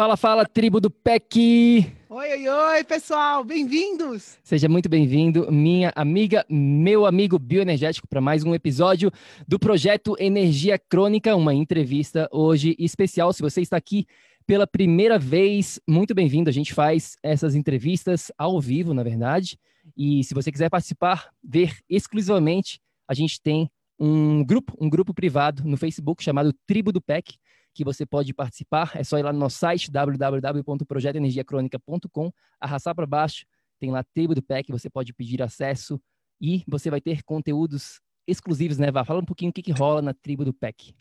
Fala, fala, tribo do PEC! Oi, oi, oi, pessoal, bem-vindos! Seja muito bem-vindo, minha amiga, meu amigo bioenergético, para mais um episódio do projeto Energia Crônica, uma entrevista hoje especial. Se você está aqui pela primeira vez, muito bem-vindo. A gente faz essas entrevistas ao vivo, na verdade. E se você quiser participar, ver exclusivamente, a gente tem um grupo, um grupo privado no Facebook chamado Tribo do PEC que você pode participar. É só ir lá no nosso site, www.projetoenergiacronica.com, arrastar para baixo, tem lá a tribo do PEC, você pode pedir acesso e você vai ter conteúdos exclusivos, né, Vá? Fala um pouquinho o que, que rola na tribo do PEC.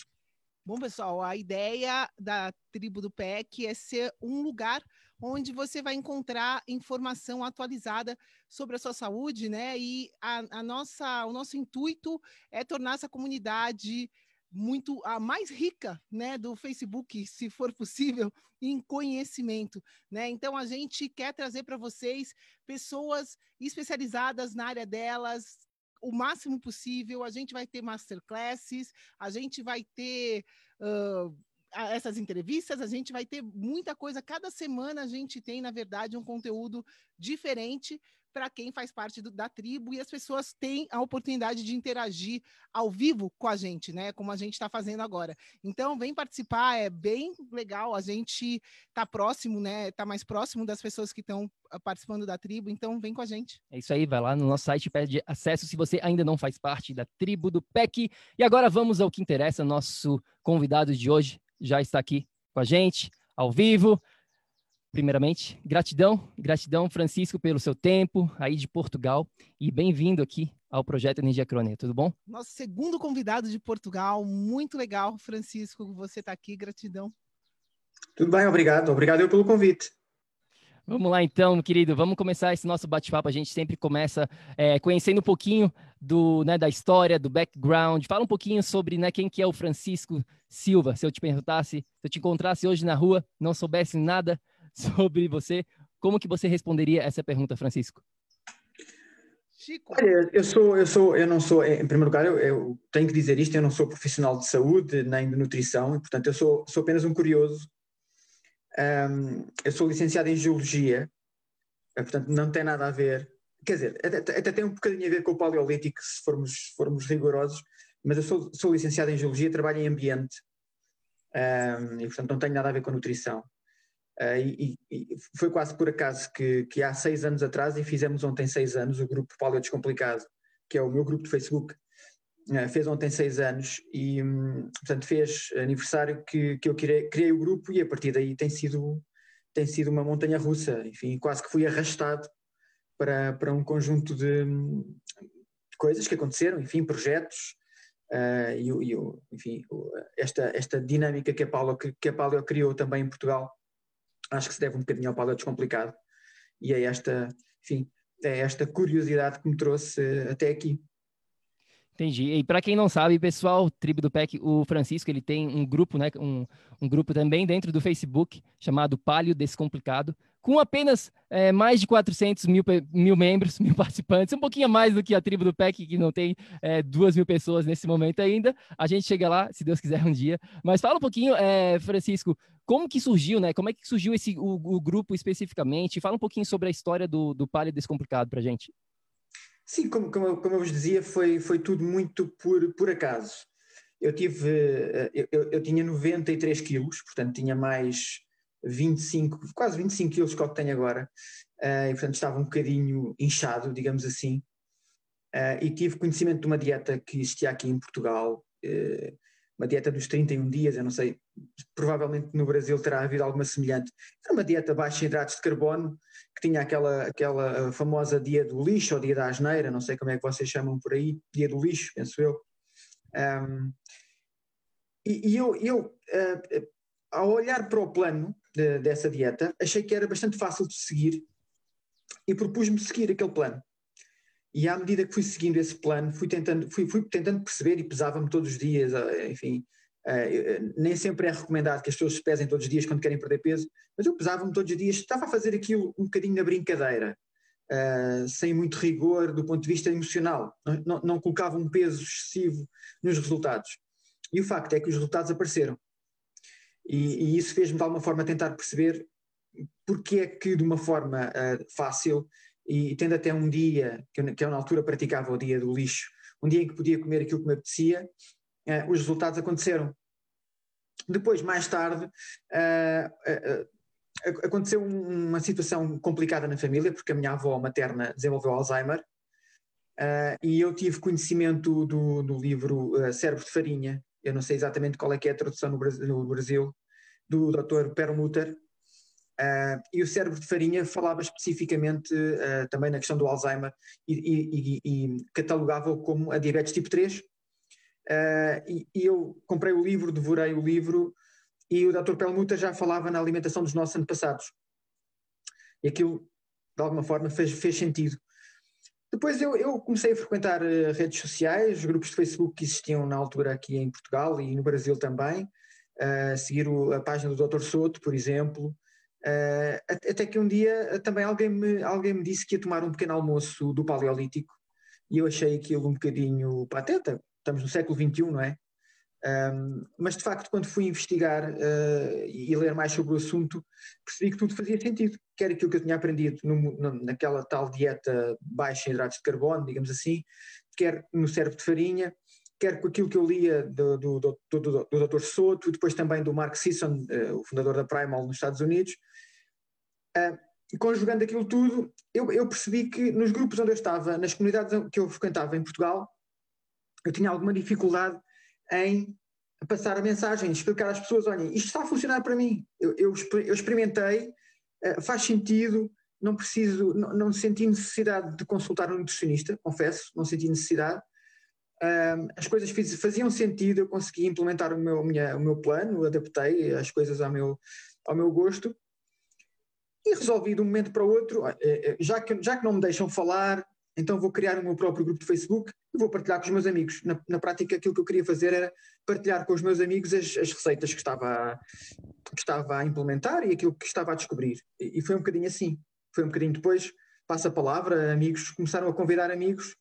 Bom, pessoal, a ideia da tribo do PEC é ser um lugar onde você vai encontrar informação atualizada sobre a sua saúde, né? E a, a nossa, o nosso intuito é tornar essa comunidade muito a mais rica, né, do Facebook, se for possível, em conhecimento, né? Então a gente quer trazer para vocês pessoas especializadas na área delas, o máximo possível. A gente vai ter masterclasses, a gente vai ter uh, essas entrevistas, a gente vai ter muita coisa. Cada semana a gente tem, na verdade, um conteúdo diferente para quem faz parte do, da tribo e as pessoas têm a oportunidade de interagir ao vivo com a gente, né? Como a gente está fazendo agora. Então, vem participar, é bem legal. A gente tá próximo, né? Tá mais próximo das pessoas que estão ah, participando da tribo. Então, vem com a gente. É isso aí, vai lá no nosso site, pede acesso se você ainda não faz parte da tribo do PEC. E agora vamos ao que interessa. Nosso convidado de hoje já está aqui com a gente, ao vivo. Primeiramente, gratidão, gratidão, Francisco, pelo seu tempo aí de Portugal e bem-vindo aqui ao projeto Energia Crônica, tudo bom? Nosso segundo convidado de Portugal, muito legal, Francisco, você está aqui, gratidão. Tudo bem, obrigado, obrigado eu pelo convite. Vamos lá então, querido, vamos começar esse nosso bate-papo. A gente sempre começa é, conhecendo um pouquinho do, né, da história, do background. Fala um pouquinho sobre né, quem que é o Francisco Silva. Se eu te perguntasse, se eu te encontrasse hoje na rua, não soubesse nada sobre você, como que você responderia essa pergunta, Francisco? Chico. Olha, eu sou, eu sou, eu não sou, em primeiro lugar, eu, eu, tenho que dizer isto, eu não sou profissional de saúde nem de nutrição, e, portanto eu sou, sou apenas um curioso. Um, eu sou licenciado em Geologia, eh, portanto não tem nada a ver, quer dizer, até, até, tem um bocadinho a ver com o Paleolítico, se formos, formos rigorosos, mas eu sou, sou licenciado em Geologia, trabalho em Ambiente, um, e portanto não tenho nada a ver com nutrição. Uh, e, e, foi quase por acaso que, que, há seis anos atrás, e fizemos ontem seis anos, o grupo Paleo Descomplicado, que é o meu grupo de Facebook, uh, fez ontem seis anos e, um, portanto, fez aniversário que, que eu criei, criei, o grupo e a partir daí tem sido, tem sido uma montanha russa. Enfim, quase que fui arrastado para, para um conjunto de, de coisas que aconteceram, enfim, projetos. Uh, e, e enfim, esta, esta dinâmica que a Paulo, que, que a Paulo criou também em Portugal, acho que se deve um bocadinho ao Paulo Descomplicado e é esta, enfim, é esta curiosidade que me trouxe até aqui. Entendi. E para quem não sabe, pessoal, Tribo do PEC, o Francisco, ele tem um grupo, né, um, um grupo também dentro do Facebook chamado Palio Descomplicado, com apenas é, mais de 400 mil, mil membros, mil participantes, um pouquinho mais do que a Tribo do PEC, que não tem é, duas mil pessoas nesse momento ainda. A gente chega lá, se Deus quiser, um dia. Mas fala um pouquinho, é, Francisco, como que surgiu, né? Como é que surgiu esse, o, o grupo especificamente? Fala um pouquinho sobre a história do, do Palio Descomplicado para gente. Sim, como, como, como, eu vos dizia, foi, foi tudo muito por, por acaso. Eu tive, eh, eu, eu tinha 93 quilos, portanto tinha mais 25, quase 25 quilos que eu tenho agora, uh, e portanto estava um bocadinho inchado, digamos assim, uh, e tive conhecimento de uma dieta que existia aqui em Portugal, uh, uma dieta dos 31 dias, eu não sei, provavelmente no Brasil terá havido alguma semelhante. Era uma dieta baixa em hidratos de carbono, que tinha aquela, aquela famosa dia do lixo, ou dia da asneira, não sei como é que vocês chamam por aí, dia do lixo, penso eu. Um, e, e, eu, eu uh, ao olhar para o plano de, dessa dieta, achei que era bastante fácil de seguir e propus-me seguir aquele plano. E à medida que fui seguindo esse plano, fui tentando, fui, fui tentando perceber e pesava-me todos os dias, eh, enfim, uh, nem sempre é recomendado que as pessoas se pesem todos os dias quando querem perder peso, mas eu pesava-me todos os dias, estava a fazer aquilo um bocadinho na brincadeira, uh, sem muito rigor do ponto de vista emocional, não, não, não colocava um peso excessivo nos resultados. E o facto é que os resultados apareceram. E, e isso fez-me de alguma forma tentar perceber porque é que de uma forma uh, fácil e tendo até um dia, que eu, que eu, na altura praticava o dia do lixo, um dia em que podia comer aquilo que me apetecia, os resultados aconteceram. Depois, mais tarde, uh, aconteceu uma situação complicada na família, porque a minha avó materna desenvolveu Alzheimer, e eu tive conhecimento do, do livro Cérebro de Farinha, eu não sei exatamente qual é que é a tradução no Brasil, no Brasil do Dr. Perlmutter, Uh, e o cérebro de farinha falava especificamente uh, também na questão do Alzheimer e, e, e, e catalogava-o como a diabetes tipo 3. Uh, e, e, eu comprei o livro, devorei o livro e o Dr. Perlmutter já falava na alimentação dos nossos antepassados. E aquilo, de alguma forma, fez, fez sentido. Depois eu, eu, comecei a frequentar redes sociais, grupos de Facebook que existiam na altura aqui em Portugal e no Brasil também, seguir o, a página do Dr. Soto, por exemplo, Uh, até que um dia eh, também alguém me, alguém me disse que ia tomar um pequeno almoço do Paleolítico e eu achei aquilo um bocadinho pateta. Estamos no século XXI, não é? Um, mas de facto, quando fui investigar uh, e ler mais sobre o assunto, percebi que tudo fazia sentido. Quer aquilo que eu tinha aprendido no, naquela tal dieta baixa em hidratos de carbono, digamos assim, quer no cérebro de farinha, quer com aquilo que eu lia do, do, do, do, do Dr. Soto, depois também do Mark Sisson, uh, o fundador da Primal nos Estados Unidos, uh, conjugando aquilo tudo, eu, eu, percebi que nos grupos onde eu estava, nas comunidades que eu frequentava em Portugal, eu tinha alguma dificuldade em passar a mensagem, explicar às pessoas, olhem, isto está a funcionar para mim, eu, eu, eu experimentei, uh, faz sentido, não preciso, não, não senti necessidade de consultar um nutricionista, confesso, não senti necessidade, um, as coisas faziam sentido, eu consegui implementar o meu, minha, o meu plano, adaptei as coisas ao meu, ao meu gosto. E resolvi de um momento para o outro, eh, eh, já que, já que não me deixam falar, então vou criar o meu próprio grupo de Facebook e vou partilhar com os meus amigos. Na, na prática, aquilo que eu queria fazer era partilhar com os meus amigos as, as receitas que estava, que estava a implementar e aquilo que estava a descobrir. E, e foi um bocadinho assim. Foi um bocadinho depois, passa a palavra, amigos começaram a convidar amigos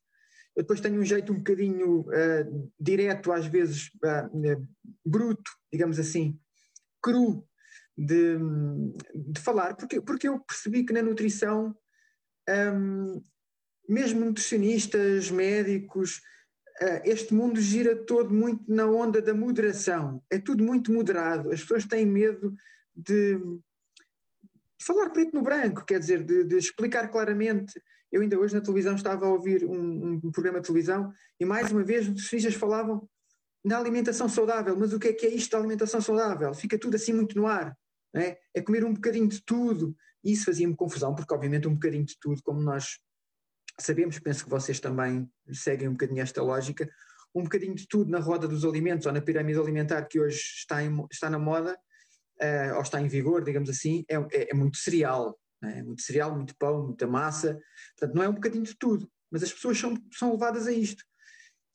eu depois tenho um jeito um bocadinho uh, direto, às vezes uh, bruto, digamos assim, cru, de, de falar, porque, porque eu percebi que na nutrição, um, mesmo nutricionistas, médicos, uh, este mundo gira todo muito na onda da moderação. É tudo muito moderado. As pessoas têm medo de, falar preto no branco, quer dizer, de, de explicar claramente eu ainda hoje na televisão estava a ouvir um, um programa de televisão e mais uma vez os nutricionistas falavam da alimentação saudável, mas o que é que é isto da alimentação saudável? Fica tudo assim muito no ar, é? é comer um bocadinho de tudo. E isso fazia-me confusão, porque obviamente um bocadinho de tudo, como nós sabemos, penso que vocês também seguem um bocadinho esta lógica, um bocadinho de tudo na roda dos alimentos ou na pirâmide alimentar que hoje está, em, está na moda, uh, ou está em vigor, digamos assim, é, é, é muito cereal, é? Muito cereal, muito pão, muita massa. Portanto, não é um bocadinho de tudo, mas as pessoas são, são levadas a isto.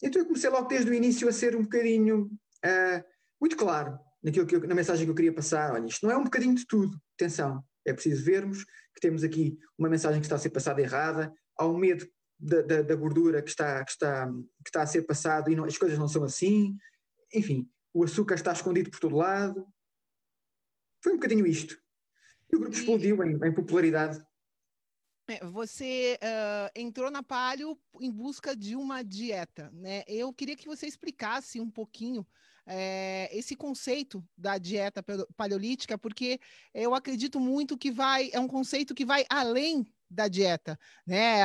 Então eu comecei logo desde o início a ser um bocadinho uh, muito claro naquilo que eu, na mensagem que eu queria passar. Olha, isto não é um bocadinho de tudo, atenção, é preciso vermos que temos aqui uma mensagem que está a ser passada errada, um medo da, da, da gordura que está, que, está, que está a ser passado e não, as coisas não são assim, enfim, o açúcar está escondido por todo lado. Foi um bocadinho isto. E o grupo explodiu em, em popularidade. É, você uh, entrou na Palio em busca de uma dieta, né? Eu queria que você explicasse um pouquinho é, esse conceito da dieta paleolítica, porque eu acredito muito que vai, é um conceito que vai além da dieta, né?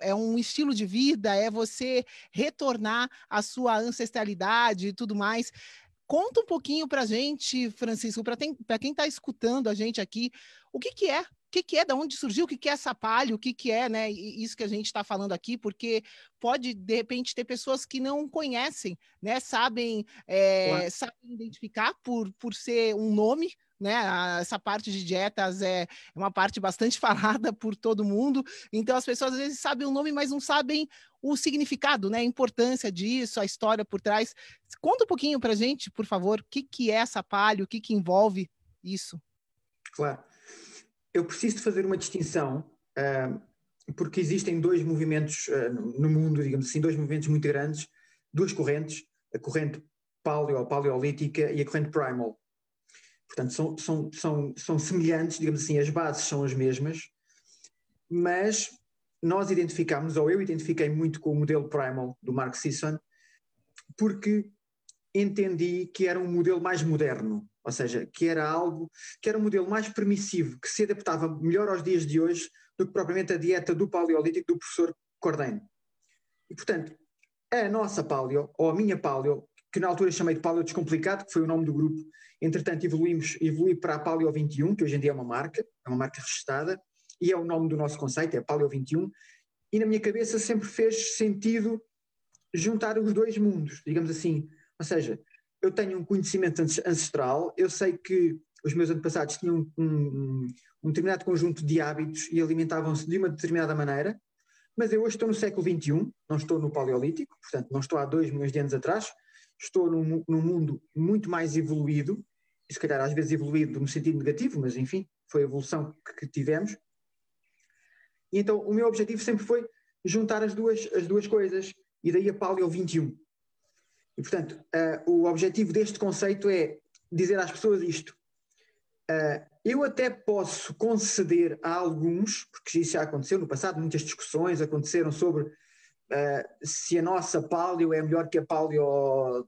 é um estilo de vida, é você retornar à sua ancestralidade e tudo mais. Conta um pouquinho para a gente, Francisco, para quem está escutando a gente aqui, o que, que é o que, que, é, da onde surgiu, o que, que é essa palha, o que, que é, né? Isso que a gente está falando aqui, porque pode, de repente, ter pessoas que não conhecem, né? Sabem, é, sabem identificar por, por ser um nome, né? Essa parte de dietas é uma parte bastante falada por todo mundo. Então as pessoas às vezes sabem o nome, mas não sabem o significado, né? A importância disso, a história por trás. Conta um pouquinho para gente, por favor, o que, que é essa palha, o que, que envolve isso. Claro. Eu preciso fazer uma distinção, uh, porque existem dois movimentos uh, no mundo, digamos assim, dois movimentos muito grandes, duas correntes, a corrente paleo, paleolítica e a corrente primal. Portanto, são, são, são, são semelhantes, digamos assim, as bases são as mesmas, mas nós identificamos, ou eu identifiquei muito com o modelo primal do Mark Sisson, porque entendi que era um modelo mais moderno, ou seja, que era algo, que era um modelo mais permissivo, que se adaptava melhor aos dias de hoje do que propriamente a dieta do paleolítico do professor Cordeiro. E, portanto, a nossa paleo, ou a minha paleo, que na altura chamei de paleo descomplicado, que foi o nome do grupo, entretanto evoluímos, evolui para a Paleo 21, que hoje em dia é uma marca, é uma marca registrada, e é o nome do nosso conceito, é Paleo 21, e na minha cabeça sempre fez sentido juntar os dois mundos, digamos assim, ou seja, eu tenho um conhecimento ancestral, eu sei que os meus antepassados tinham um, um, um determinado conjunto de hábitos e alimentavam-se de uma determinada maneira, mas eu hoje estou no século XXI, não estou no Paleolítico, portanto não estou há dois milhões de anos atrás, estou num, num mundo muito mais evoluído, e se calhar às vezes evoluído no sentido negativo, mas enfim, foi a evolução que, que tivemos. E então o meu objetivo sempre foi juntar as duas, as duas coisas, e daí a Paleo 21. E, portanto, uh, o objetivo deste conceito é dizer às pessoas isto. Uh, eu até posso conceder a alguns, porque isso já aconteceu no passado, muitas discussões aconteceram sobre uh, se a nossa paleo é melhor que a paleo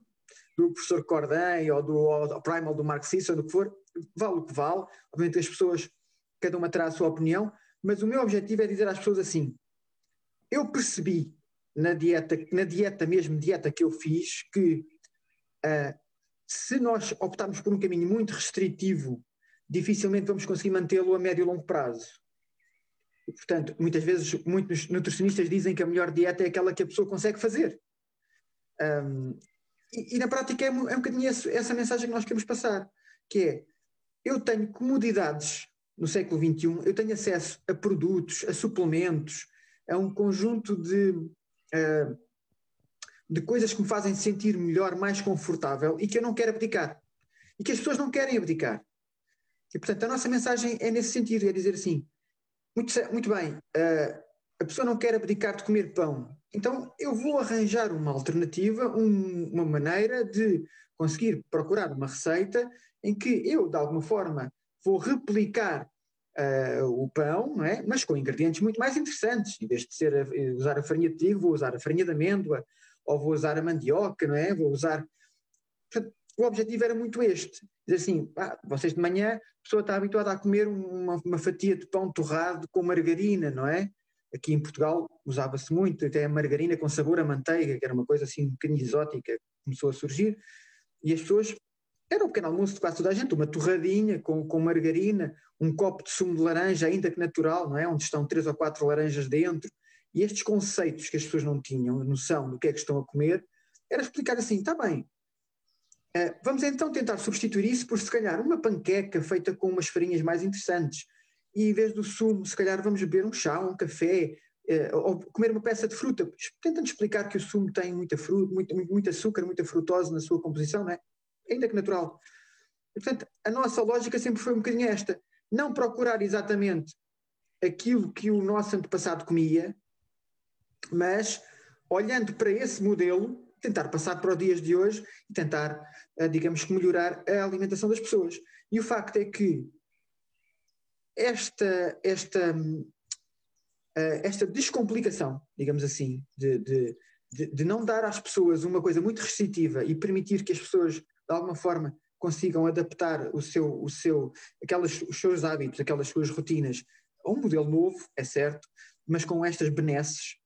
do professor Corday ou do ou Primal do Mark Sisson, do que for, vale o que vale. Obviamente as pessoas, cada uma terá a sua opinião, mas o meu objetivo é dizer às pessoas assim: eu percebi na dieta, na dieta mesmo, dieta que eu fiz, que uh, se nós optarmos por um caminho muito restritivo, dificilmente vamos conseguir mantê-lo a médio e longo prazo. E, portanto, muitas vezes muitos nutricionistas dizem que a melhor dieta é aquela que a pessoa consegue fazer. Um, e, e, na prática é, é um bocadinho essa, essa mensagem que nós queremos passar, que é, eu tenho comodidades no século XXI, eu tenho acesso a produtos, a suplementos, a um conjunto de uh, de coisas que me fazem sentir melhor, mais confortável e que eu não quero abdicar. E que as pessoas não querem abdicar. E, portanto, a nossa mensagem é nesse sentido, é dizer assim, muito, muito bem, uh, a pessoa não quer abdicar de comer pão, então eu vou arranjar uma alternativa, um, uma maneira de conseguir procurar uma receita em que eu, de alguma forma, vou replicar uh, o pão, não é? mas com ingredientes muito mais interessantes. Em vez de ser a, usar a farinha de trigo, vou usar a farinha de amêndoa, ou vou usar a mandioca, não é? Vou usar. Portanto, o objetivo era muito este. Dizer assim, ah, vocês de manhã, a pessoa está habituada a comer uma, uma fatia de pão torrado com margarina, não é? Aqui em Portugal usava-se muito, até a margarina com sabor a manteiga, que era uma coisa assim um bocadinho exótica, começou a surgir, e as pessoas era um pequeno almoço de quase toda a gente, uma torradinha com, com margarina, um copo de sumo de laranja, ainda que natural, não é? Onde estão três ou quatro laranjas dentro. E estes conceitos que as pessoas não tinham noção do que é que estão a comer, era explicar assim: está bem, vamos então tentar substituir isso por se calhar uma panqueca feita com umas farinhas mais interessantes. E em vez do sumo, se calhar vamos beber um chá, um café. uh, ou comer uma peça de fruta, tentando explicar que o sumo tem muita fruta, muito, muito, açúcar, muita frutose na sua composição, não é? Ainda que natural. Portanto, a nossa lógica sempre foi um bocadinho esta. Não procurar exatamente aquilo que o nosso antepassado comia, mas olhando para esse modelo, tentar passar para os dias de hoje e tentar, eh, digamos que, melhorar a alimentação das pessoas. E o facto é que esta, esta, eh, esta descomplicação, digamos assim, de, de, de, não dar às pessoas uma coisa muito restritiva e permitir que as pessoas, de alguma forma, consigam adaptar o seu, o seu, aquelas, os seus hábitos, aquelas suas rotinas a um modelo novo, é certo, mas com estas benesses,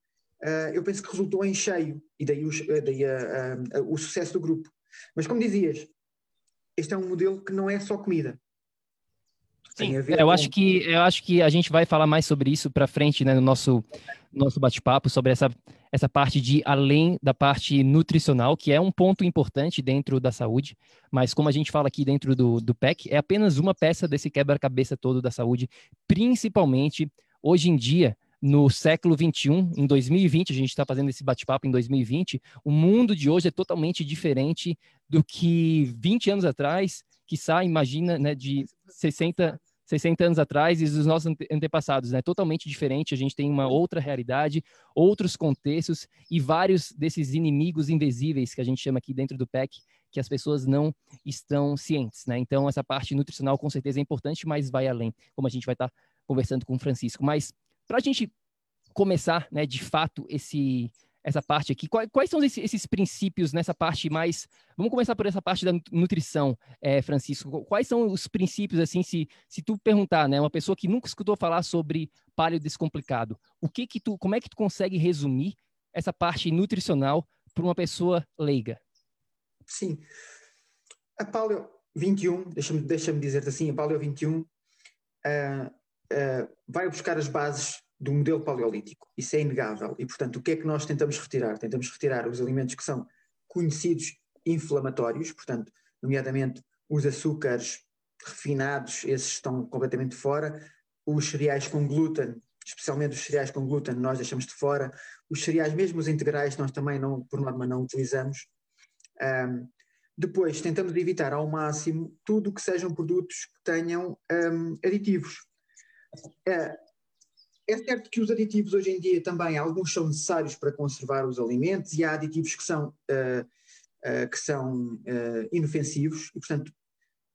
eu penso que resultou em cheio, e daí, os, eh, daí a, a, a, o sucesso do grupo. Mas como dizias, este é um modelo que não é só comida. Sim, eu com... acho que eu acho que a gente vai falar mais sobre isso para frente, né, no nosso nosso bate-papo sobre essa essa parte de além da parte nutricional, que é um ponto importante dentro da saúde, mas como a gente fala aqui dentro do, do PEC, é apenas uma peça desse quebra-cabeça todo da saúde, principalmente hoje em dia, no século 21, em 2020, a gente está fazendo esse bate-papo em 2020, o mundo de hoje é totalmente diferente do que 20 anos atrás, que sai, imagina, né, de 60, 60 anos atrás e dos nossos antepassados, né? Totalmente diferente, a gente tem uma outra realidade, outros contextos e vários desses inimigos invisíveis que a gente chama aqui dentro do PEC, que as pessoas não estão cientes, né? Então, essa parte nutricional com certeza é importante, mas vai além, como a gente vai estar conversando com o Francisco. Mas, para a gente começar, né, de fato, esse essa parte aqui. Quais, são esses, esses, princípios nessa parte mais. Vamos começar por essa parte da nutrição, é, Francisco. Quais são os princípios, assim, se, se tu perguntar, né, uma pessoa que nunca escutou falar sobre paleo descomplicado, o que que tu, como é que tu consegue resumir essa parte nutricional para uma pessoa leiga? Sim. A paleo 21, deixa-me deixa dizer assim, a paleo 21 uh, uh, vai buscar as bases do modelo paleolítico. Isso é inegável. E, portanto, o que é que nós tentamos retirar? Tentamos retirar os alimentos que são conhecidos inflamatórios, portanto, nomeadamente os açúcares refinados, esses estão completamente fora, os cereais com glúten, especialmente os cereais com glúten, nós deixamos de fora, os cereais mesmo os integrais nós também não, por norma não utilizamos. Um, depois tentamos evitar ao máximo tudo que sejam produtos que tenham um, aditivos. Uh, é certo que os aditivos hoje em dia também, alguns são necessários para conservar os alimentos e há aditivos que são, uh, uh, que são uh, inofensivos e, portanto,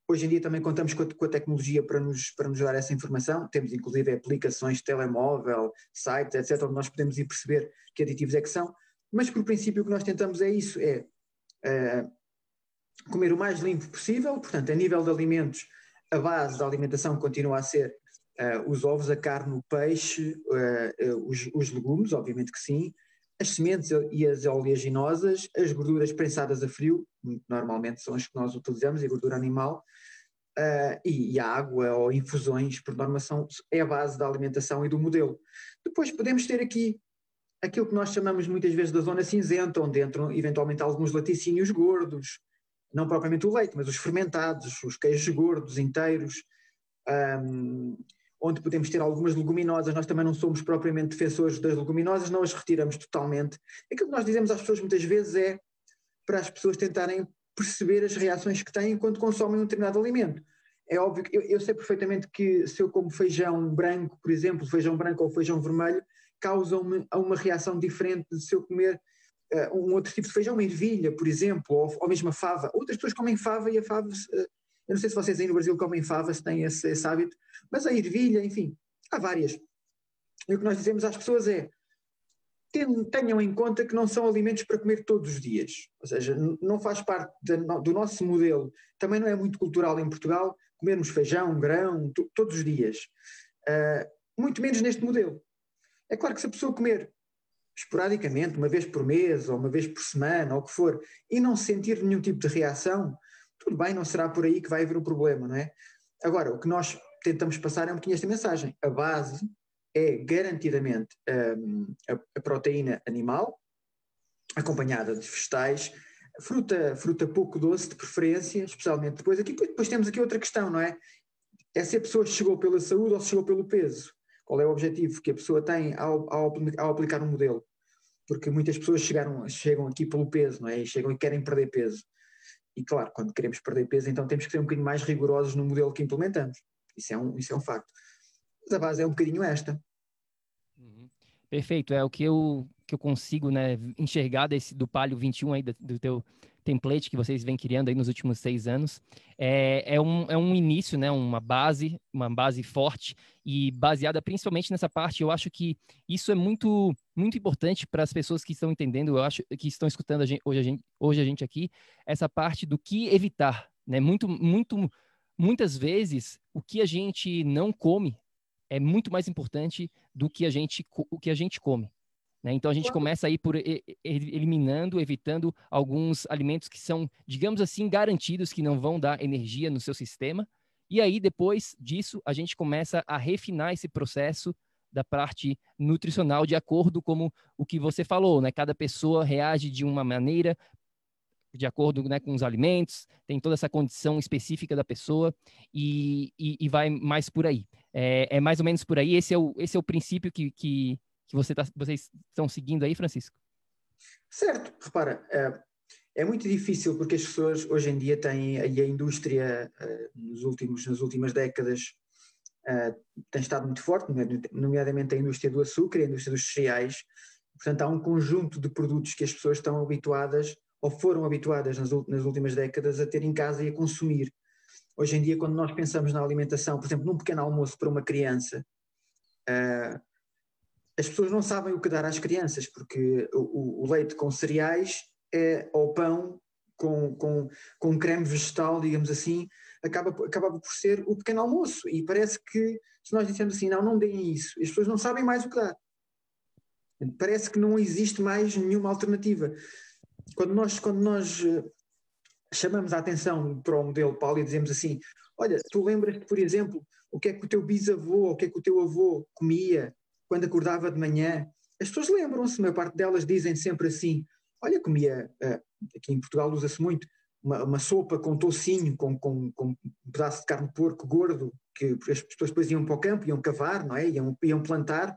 hoje em dia também contamos com a, com a, tecnologia para nos, para nos dar essa informação. Temos inclusive aplicações de telemóvel, sites, etc., onde nós podemos ir perceber que aditivos é que são, mas por princípio o que nós tentamos é isso, é comer o mais limpo possível, portanto, a nível de alimentos, a base da alimentação continua a ser Uh, os ovos, a carne, o peixe, uh, uh, os, os, legumes, obviamente que sim, as sementes e as oleaginosas, as gorduras prensadas a frio, normalmente são as que nós utilizamos, e gordura animal, e, e, a água ou infusões, por norma, são, é a base da alimentação e do modelo. Depois podemos ter aqui aquilo que nós chamamos muitas vezes da zona cinzenta, onde entram eventualmente alguns laticínios gordos, não propriamente o leite, mas os fermentados, os queijos gordos inteiros, um, onde podemos ter algumas leguminosas, nós também não somos propriamente defensores das leguminosas, não as retiramos totalmente. Aquilo que nós dizemos às pessoas muitas vezes é para as pessoas tentarem perceber as reações que têm quando consomem um determinado alimento. É óbvio que eu, eu sei perfeitamente que se eu como feijão branco, por exemplo, feijão branco ou feijão vermelho, causam-me uma reação diferente de se eu comer uh, um outro tipo de feijão, uma ervilha, por exemplo, ou, ou mesmo a fava. Outras pessoas comem fava e a fava uh, eu não sei se vocês aí no Brasil comem fava, se têm esse, esse hábito, mas a ervilha, enfim, há várias. E o que nós dizemos às pessoas é: tenham em conta que não são alimentos para comer todos os dias. Ou seja, não faz parte do nosso modelo. Também não é muito cultural em Portugal comermos feijão, grão, todos os dias. Uh, muito menos neste modelo. É claro que se a pessoa comer esporadicamente, uma vez por mês, ou uma vez por semana, ou o que for, e não sentir nenhum tipo de reação, tudo bem, não será por aí que vai haver o problema, não é? Agora, o que nós tentamos passar é um pouquinho esta mensagem. A base é garantidamente um, a, a, proteína animal, acompanhada de vegetais, fruta, fruta pouco doce de preferência, especialmente depois aqui. Depois temos aqui outra questão, não é? É se a pessoa chegou pela saúde ou se chegou pelo peso. Qual é o objetivo que a pessoa tem ao, ao, ao aplicar um modelo? Porque muitas pessoas chegaram, chegam aqui pelo peso, não é? E chegam e querem perder peso. E claro, quando queremos perder peso, então temos que ser um bocadinho mais rigorosos no modelo que implementamos. Isso é um, isso é um facto. Mas a base é um bocadinho esta. Uhum. Perfeito, é o que eu, que eu consigo né, enxergar desse, do Palio 21 aí, do, do teu template que vocês vêm criando aí nos últimos seis anos. É, é, um, é um início, né, uma base, uma base forte e baseada principalmente nessa parte. Eu acho que isso é muito, muito importante para as pessoas que estão entendendo, eu acho que estão escutando a gente, hoje, a gente, hoje a gente aqui, essa parte do que evitar. Né? Muito, muito, muitas vezes, o que a gente não come é muito mais importante do que a gente, o que a gente come. Né? Então a gente começa aí por eliminando, evitando alguns alimentos que são, digamos assim, garantidos que não vão dar energia no seu sistema. E aí depois disso a gente começa a refinar esse processo da parte nutricional de acordo com o que você falou, né? Cada pessoa reage de uma maneira de acordo né, com os alimentos, tem toda essa condição específica da pessoa e, e, e vai mais por aí. É, é, mais ou menos por aí. Esse é o, esse é o princípio que, que, que você tá, vocês estão seguindo aí, Francisco? Certo, repara, é, é, muito difícil porque as pessoas hoje em dia têm, e a indústria é, nos últimos, nas últimas décadas é, tem estado muito forte, nomeadamente a indústria do açúcar e a indústria dos cereais, portanto há um conjunto de produtos que as pessoas estão habituadas ou foram habituadas nas, nas últimas décadas a ter em casa e a consumir. Hoje em dia, quando nós pensamos na alimentação, por exemplo, num pequeno almoço para uma criança, uh, as pessoas não sabem o que dar às crianças, porque o, o leite com cereais é, ou pão com, com, com creme vegetal, digamos assim, acaba, acaba por ser o pequeno almoço. E parece que, se nós dissermos assim, não, não deem isso, as pessoas não sabem mais o que dar. Parece que não existe mais nenhuma alternativa. Quando nós, quando nós eh, chamamos a atenção para o modelo Paulo e dizemos assim: Olha, tu lembras-te, por exemplo, o que é que o teu bisavô, o que é que o teu avô comia quando acordava de manhã, as pessoas lembram-se, a maior parte delas dizem sempre assim: olha, comia, uh, aqui em Portugal usa-se muito, uma, uma, sopa com toucinho, com, com, com, um pedaço de carne de porco gordo, que as pessoas depois iam para o campo, iam cavar, não é? Iam, iam plantar,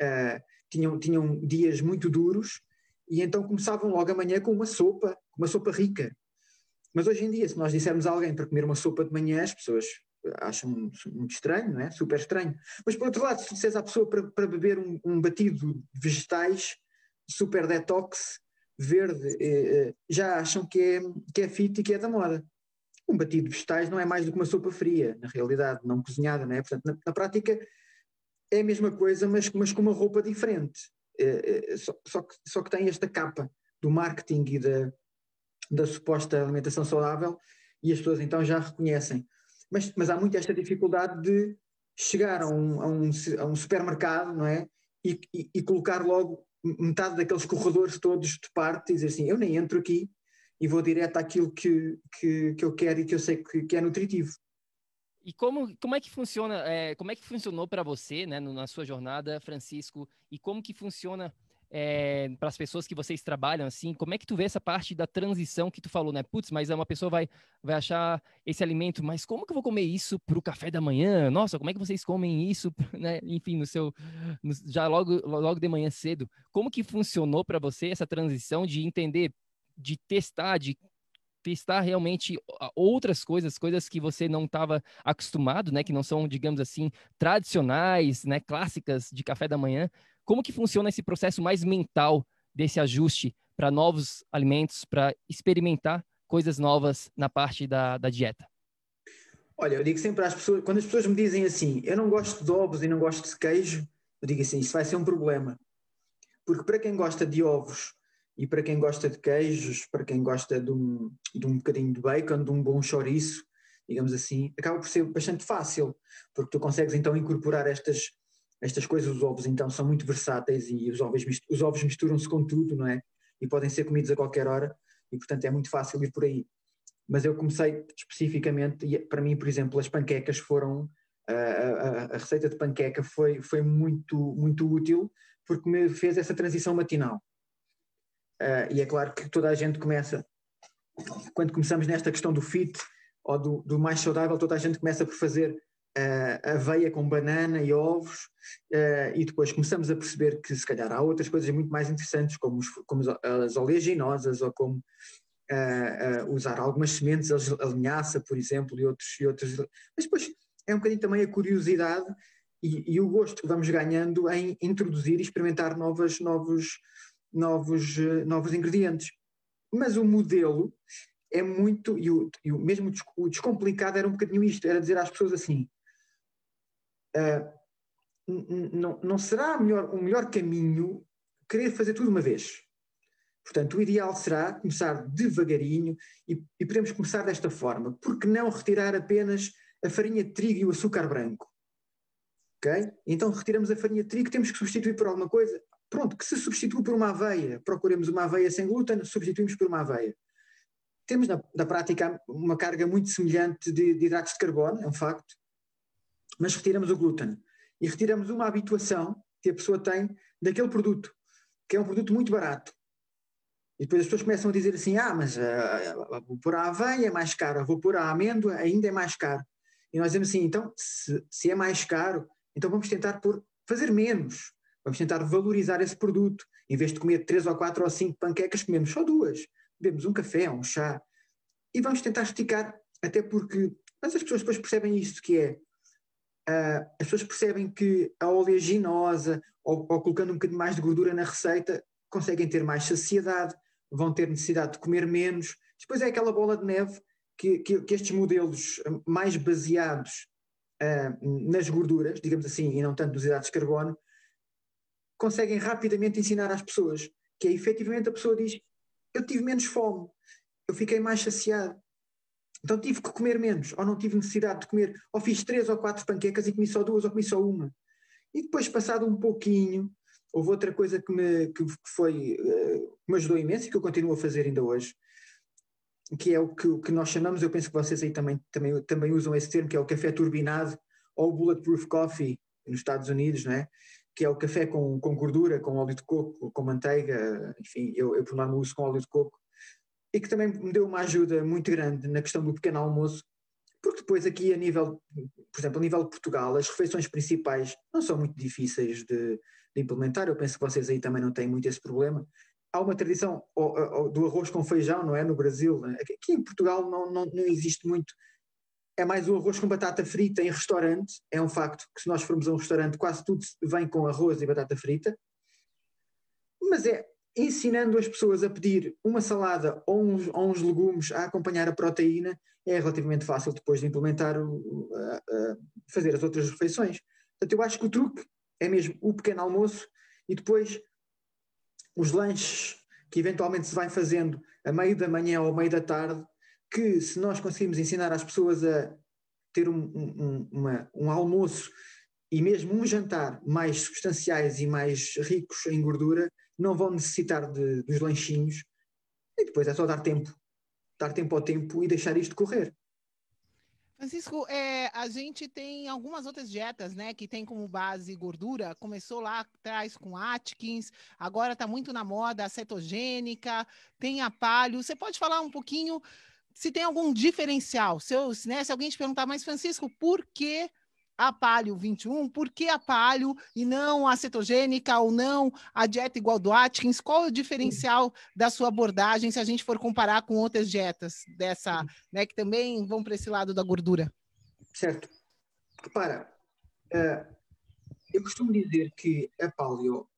uh, tinham, tinham dias muito duros, e então começavam logo amanhã com uma sopa, uma sopa rica. Mas hoje em dia, se nós dissermos a alguém para comer uma sopa de manhã, as pessoas acham muito estranho, não é? Super estranho. Mas por outro lado, se disseres à pessoa para, para beber um, um, batido de vegetais super detox, verde, eh, eh, já acham que é, que é fit e que é da moda. Um batido de vegetais não é mais do que uma sopa fria, na realidade, não cozinhada, não é? Portanto, na, na prática é a mesma coisa, mas, mas com uma roupa diferente. Eh, eh só, só, que, só que tem esta capa do marketing e da, da suposta alimentação saudável e as pessoas então já reconhecem. Mas, mas há muito esta dificuldade de chegar a um, a um, a um supermercado, não é? E, e, e, colocar logo metade daqueles corredores todos de parte e dizer assim: eu nem entro aqui e vou direto àquilo que, que, que eu quero e que eu sei que, que é nutritivo. E como, como é que funciona, é, como é que funcionou para você, né, na sua jornada, Francisco, e como que funciona é, para as pessoas que vocês trabalham, assim, como é que tu vê essa parte da transição que tu falou, né? Putz, mas uma pessoa vai, vai achar esse alimento, mas como que eu vou comer isso para o café da manhã? Nossa, como é que vocês comem isso, né? Enfim, no seu, no, já logo, logo de manhã cedo. Como que funcionou para você essa transição de entender, de testar, de testar realmente outras coisas, coisas que você não estava acostumado, né, que não são, digamos assim, tradicionais, né, clássicas de café da manhã. Como que funciona esse processo mais mental desse ajuste para novos alimentos, para experimentar coisas novas na parte da, da dieta? Olha, eu digo sempre às pessoas, quando as pessoas me dizem assim, eu não gosto de ovos e não gosto de queijo, eu digo assim, isso vai ser um problema. Porque para quem gosta de ovos e para quem gosta de queijos, para quem gosta de um, de um bocadinho de bacon, de um bom chouriço, digamos assim, acaba por ser bastante fácil, porque tu consegues então incorporar estas, estas coisas, os ovos então são muito versáteis e os ovos, os ovos misturam-se com tudo, não é? E podem ser comidos a qualquer hora e portanto é muito fácil ir por aí. Mas eu comecei especificamente, e para mim, por exemplo, as panquecas foram, a, a, a receita de panqueca foi, foi muito, muito útil porque me fez essa transição matinal. Uh, e é claro que toda a gente começa, quando começamos nesta questão do fit ou do, do mais saudável, toda a gente começa por fazer uh, aveia com banana e ovos, uh, e depois começamos a perceber que se calhar há outras coisas muito mais interessantes, como, os, como as oleaginosas, ou como uh, usar algumas sementes, a linhaça, por exemplo, e outros, e outros. Mas depois é um bocadinho também a curiosidade e, e, o gosto que vamos ganhando em introduzir e experimentar novas, novos, novos, novos ingredientes. Mas o modelo é muito, e o, e o mesmo o descomplicado era um bocadinho isto, era dizer às pessoas assim, não, não será melhor, o melhor caminho querer fazer tudo uma vez. Portanto, o ideal será começar devagarinho e, e podemos começar desta forma. Por que não retirar apenas a farinha de trigo e o açúcar branco? Ok? Então retiramos a farinha de trigo, temos que substituir por alguma coisa. Pronto, que se substitua por uma aveia. Procuremos uma aveia sem glúten, substituímos por uma aveia. Temos na, na prática uma carga muito semelhante de, de hidratos de carbono, é um facto, mas retiramos o glúten e retiramos uma habituação que a pessoa tem daquele produto, que é um produto muito barato. E depois as pessoas começam a dizer assim: ah, mas uh, vou pôr a aveia é mais cara, vou pôr a amêndoa ainda é mais caro. E nós dizemos assim: então, se, se é mais caro, então vamos tentar por fazer menos. Vamos tentar valorizar esse produto. Em vez de comer três ou quatro ou cinco panquecas, comemos só duas. Bebemos um café, um chá. E vamos tentar esticar, até porque. Mas as pessoas depois percebem isto, que é uh, as pessoas percebem que a oleaginosa ou, ou, colocando um bocadinho mais de gordura na receita conseguem ter mais saciedade, vão ter necessidade de comer menos. Depois é aquela bola de neve que, que, que estes modelos mais baseados uh, nas gorduras, digamos assim, e não tanto nos hidratos de carbono, conseguem rapidamente ensinar às pessoas que é efetivamente a pessoa diz: Eu tive menos fome, eu fiquei mais saciado. Então tive que comer menos, ou não tive necessidade de comer, ou fiz três ou quatro panquecas e comi só duas, ou comi só uma. E depois, passado um pouquinho, houve outra coisa que me, que foi, uh, me ajudou imenso e que eu continuo a fazer ainda hoje, que é o que, que nós chamamos, eu penso que vocês aí também, também, também usam esse termo, que é o café turbinado, ou bulletproof coffee nos Estados Unidos, não é? que é o café com, com gordura, com óleo de coco, com manteiga, enfim, eu, eu por norma uso com óleo de coco, e que também me deu uma ajuda muito grande na questão do pequeno almoço, porque depois aqui a nível, por exemplo, a nível de Portugal, as refeições principais não são muito difíceis de, de implementar, eu penso que vocês aí também não têm muito esse problema. Há uma tradição do arroz com feijão, não é? No Brasil. Né? Aqui em Portugal não, não, não existe muito. É mais o arroz com batata frita em restaurante. É um facto que se nós formos a um restaurante, quase tudo vem com arroz e batata frita. Mas é, ensinando as pessoas a pedir uma salada ou uns, ou uns legumes a acompanhar a proteína, é relativamente fácil depois de implementar, o, a, a fazer as outras refeições. Portanto, eu acho que o truque é mesmo o pequeno almoço e depois os lanches que eventualmente se vai fazendo a meio da manhã ou a meio da tarde, que se nós conseguimos ensinar as pessoas a ter um, um, uma, um almoço e mesmo um jantar mais substanciais e mais ricos em gordura, não vão necessitar de, dos lanchinhos e depois é só dar tempo, dar tempo ao tempo e deixar isto correr. Francisco, é, a gente tem algumas outras dietas, né, que tem como base gordura. Começou lá atrás com Atkins, agora está muito na moda a cetogênica, tem a palio. Você pode falar um pouquinho se tem algum diferencial? Se, eu, né, se alguém te perguntar, mas Francisco, por que a palio 21, por que a palio e não a cetogênica ou não a dieta igual do Atkins? Qual é o diferencial da sua abordagem se a gente for comparar com outras dietas dessa, né, que também vão para esse lado da gordura? Certo. Repara, uh, eu costumo dizer que a paleo,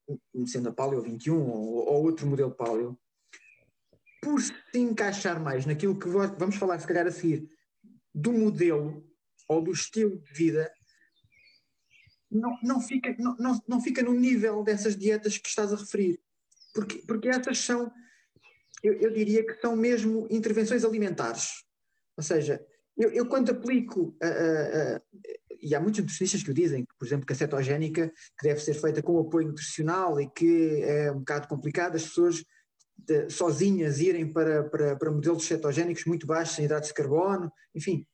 sendo a paleo 21 ou, ou outro modelo paleo, por se encaixar mais naquilo que vamos falar se calhar a seguir, do modelo ou do estilo de vida não, não, fica, não, não, não fica no nível dessas dietas que estás a referir. Porque, porque essas são, eu, eu diria que são mesmo intervenções alimentares. Ou seja, eu, eu quando aplico, uh, uh, uh, e há muitos nutricionistas que o dizem, por exemplo, que a cetogénica que deve ser feita com apoio nutricional e que é um bocado complicado as pessoas de, sozinhas irem para, para, para modelos cetogénicos muito baixos em hidratos de carbono, enfim,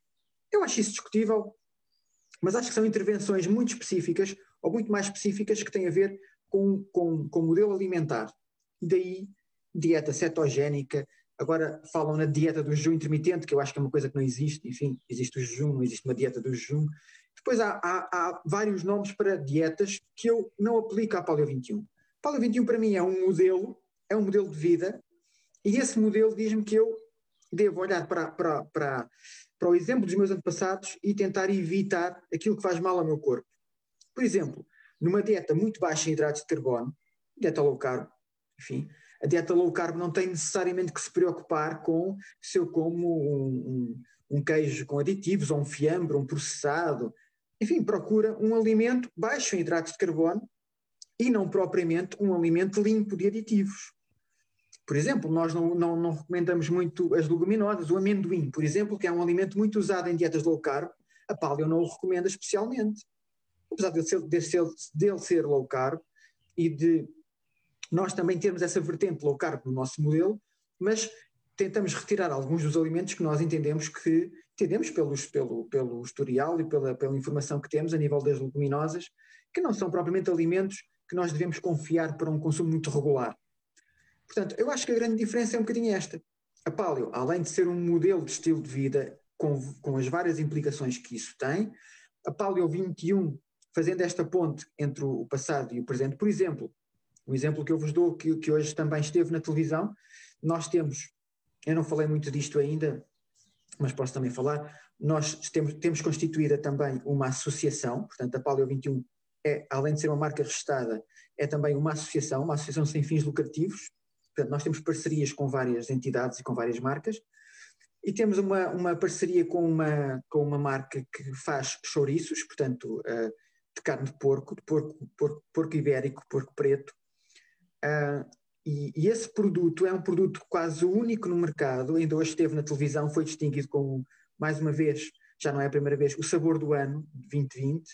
eu acho isso discutível, mas acho que são intervenções muito específicas, ou muito mais específicas, que têm a ver com, com, com o modelo alimentar. E daí, dieta cetogénica, agora falam na dieta do jejum intermitente, que eu acho que é uma coisa que não existe, enfim, existe o jejum, não existe uma dieta do jejum, Depois há, há, há, vários nomes para dietas que eu não aplico à Paleo 21. Paleo 21 para mim é um modelo, é um modelo de vida, e esse modelo diz-me que eu devo olhar para, para, para, para o exemplo dos meus antepassados e tentar evitar aquilo que faz mal ao meu corpo. Por exemplo, numa dieta muito baixa em hidratos de carbono, dieta low carb, enfim, a dieta low carb não tem necessariamente que se preocupar com se eu como um, um, um queijo com aditivos, ou um fiambre, um processado, enfim, procura um alimento baixo em hidratos de carbono e não propriamente um alimento limpo de aditivos. Por exemplo, nós não, não, não, recomendamos muito as leguminosas, o amendoim, por exemplo, que é um alimento muito usado em dietas low carb, a paleo não o recomenda especialmente. Apesar de ser, de ser, dele ser low carb e de nós também termos essa vertente low carb no nosso modelo, mas tentamos retirar alguns dos alimentos que nós entendemos que entendemos pelos, pelo, pelo historial e pela, pela informação que temos a nível das leguminosas, que não são propriamente alimentos que nós devemos confiar para um consumo muito regular. Portanto, eu acho que a grande diferença é um bocadinho esta. A paleo, além de ser um modelo de estilo de vida com, com as várias implicações que isso tem, a paleo 21, fazendo esta ponte entre o passado e o presente, por exemplo, o exemplo que eu vos dou, que, que hoje também esteve na televisão, nós temos, eu não falei muito disto ainda, mas posso também falar, nós temos, temos constituída também uma associação, portanto a Paleo 21 é, além de ser uma marca registrada, é também uma associação, uma associação sem fins lucrativos, Portanto, nós temos parcerias com várias entidades e com várias marcas e temos uma, uma parceria com uma, com uma marca que faz chouriços, portanto, uh, de carne de porco, de porco, porco, porco ibérico, porco preto. Uh, e, e, esse produto é um produto quase único no mercado, ainda hoje esteve na televisão, foi distinguido como, mais uma vez, já não é a primeira vez, o sabor do ano, de 2020,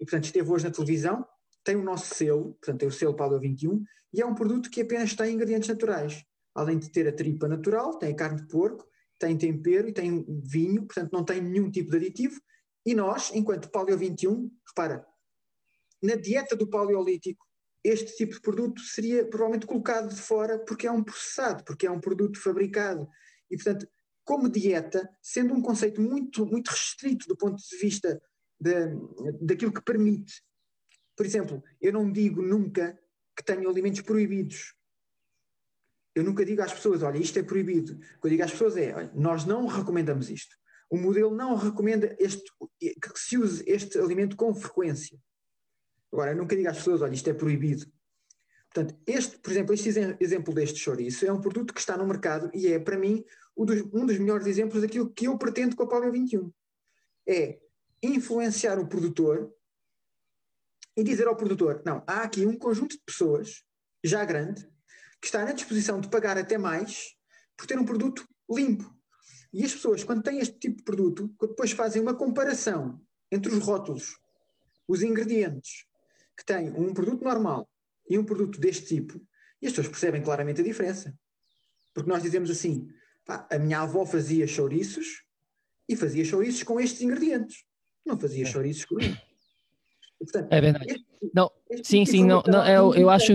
e portanto esteve hoje na televisão, tem o nosso selo, portanto tem o selo Paleo 21, e é um produto que apenas tem ingredientes naturais. Além de ter a tripa natural, tem a carne de porco, tem tempero e tem vinho, portanto não tem nenhum tipo de aditivo. E nós, enquanto Paleo 21, repara, na dieta do paleolítico, este tipo de produto seria provavelmente colocado de fora porque é um processado, porque é um produto fabricado. E, portanto, como dieta, sendo um conceito muito, muito restrito do ponto de vista de, daquilo que permite por exemplo, eu não digo nunca que tenho alimentos proibidos. Eu nunca digo às pessoas, olha, isto é proibido. O que eu digo às pessoas é, olha, nós não recomendamos isto. O modelo não recomenda este, que se use este alimento com frequência. Agora, eu nunca digo às pessoas, olha, isto é proibido. Portanto, este, por exemplo, este exemplo deste chouriço é um produto que está no mercado e é, para mim, um dos, um dos melhores exemplos daquilo que eu pretendo com a Paleo 21. É influenciar o produtor e dizer ao produtor: não, há aqui um conjunto de pessoas, já grande, que está na disposição de pagar até mais por ter um produto limpo. E as pessoas, quando têm este tipo de produto, depois fazem uma comparação entre os rótulos, os ingredientes, que têm um produto normal e um produto deste tipo, e as pessoas percebem claramente a diferença. Porque nós dizemos assim: pá, a minha avó fazia chouriços e fazia chouriços com estes ingredientes. Não fazia é. chouriços com isso. É verdade. Não, sim, sim, não, não eu, eu acho.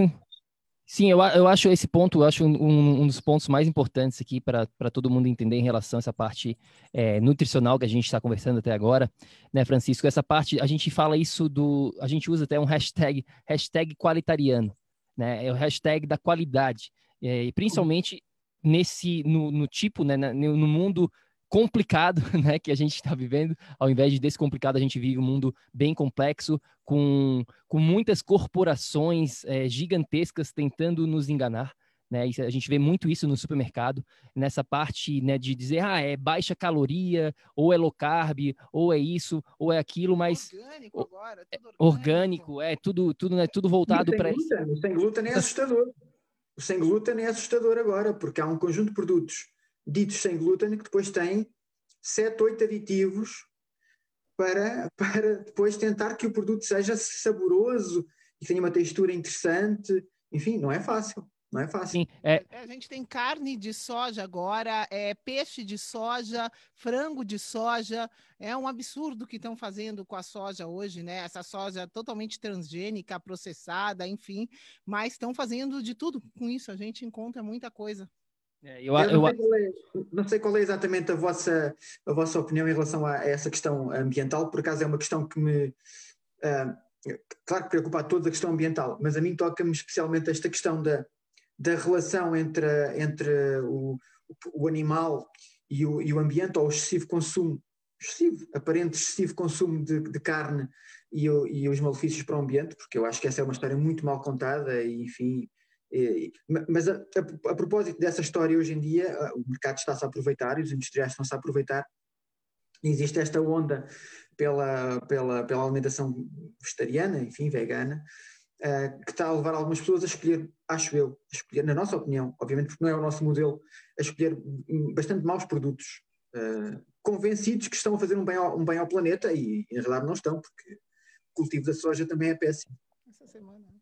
Sim, eu, eu acho esse ponto, eu acho um, um dos pontos mais importantes aqui para todo mundo entender em relação a essa parte é, nutricional que a gente está conversando até agora, né, Francisco? Essa parte, a gente fala isso do. A gente usa até um hashtag, hashtag qualitariano, né? É o hashtag da qualidade. É, e principalmente nesse, no, no tipo, né, no mundo complicado né, que a gente está vivendo, ao invés de descomplicado, a gente vive um mundo bem complexo, com, com muitas corporações é, gigantescas tentando nos enganar. Né, a gente vê muito isso no supermercado, nessa parte né, de dizer, ah, é baixa caloria, ou é low carb, ou é isso, ou é aquilo, mas. Orgânico agora, tudo orgânico. orgânico é tudo, tudo, né, tudo voltado para isso. O sem glúten é assustador. O sem glúten é assustador agora, porque há um conjunto de produtos ditos sem glúten, que depois têm 7, 8 aditivos para, para depois tentar que o produto seja saboroso e tenha uma textura interessante. Enfim, não é fácil. Não é fácil. Sim, é... é a gente tem carne de soja agora, é peixe de soja, frango de soja. É um absurdo o que estão fazendo com a soja hoje, né? Essa soja totalmente transgênica, processada, enfim. Mas estão fazendo de tudo com isso. A gente encontra muita coisa. É, eu, eu, não, sei é, não, sei qual é exatamente a vossa, a vossa opinião em relação a, essa questão ambiental, por acaso é uma questão que me. Uh, claro que preocupa a todos a questão ambiental, mas a mim toca-me especialmente esta questão da, da relação entre, entre o, o animal e o, e o ambiente, ou o excessivo consumo, excessivo, aparente excessivo consumo de, de carne e, e, os malefícios para o ambiente, porque eu acho que essa é uma história muito mal contada e, enfim, mas a, a, a, propósito dessa história, hoje em dia, o mercado está-se a aproveitar e os industriais estão-se a aproveitar. Existe esta onda pela, pela, pela alimentação vegetariana, enfim, vegana, uh, que está a levar algumas pessoas a escolher, acho eu, a escolher, na nossa opinião, obviamente porque não é o nosso modelo, a escolher bastante maus produtos, uh, convencidos que estão a fazer um bem ao, um bem ao planeta e, e, na realidade não estão, porque o cultivo da soja também é péssimo. Essa semana.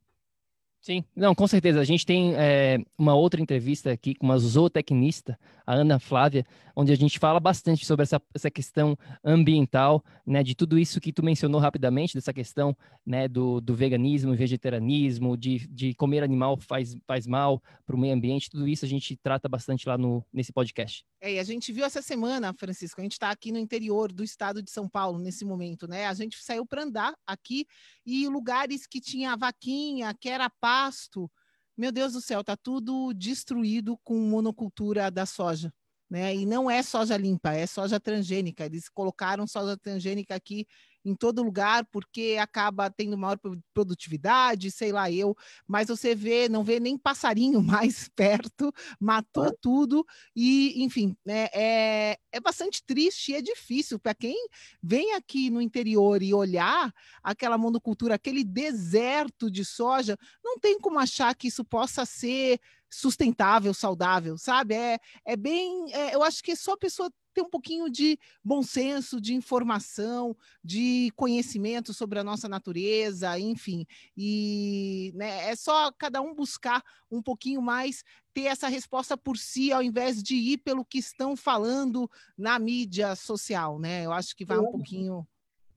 Sim, não, com certeza. A gente tem é, uma outra entrevista aqui com uma zootecnista, a Ana Flávia, onde a gente fala bastante sobre essa, essa questão ambiental, né, de tudo isso que tu mencionou rapidamente, dessa questão né, do, do veganismo, vegetarianismo, de, de comer animal faz, faz mal para o meio ambiente, tudo isso a gente trata bastante lá no, nesse podcast. É, e a gente viu essa semana, Francisco, a gente está aqui no interior do estado de São Paulo nesse momento, né? A gente saiu para andar aqui e lugares que tinha vaquinha, que era pasto, meu Deus do céu, tá tudo destruído com monocultura da soja. Né? E não é soja limpa, é soja transgênica. Eles colocaram soja transgênica aqui em todo lugar, porque acaba tendo maior produtividade, sei lá eu, mas você vê, não vê nem passarinho mais perto, matou tudo, e enfim, né, é, é bastante triste e é difícil para quem vem aqui no interior e olhar aquela monocultura, aquele deserto de soja, não tem como achar que isso possa ser sustentável, saudável, sabe? É, é bem. É, eu acho que só a pessoa ter um pouquinho de bom senso, de informação, de conhecimento sobre a nossa natureza, enfim. E né, é só cada um buscar um pouquinho mais ter essa resposta por si, ao invés de ir pelo que estão falando na mídia social, né? Eu acho que vai um pouquinho.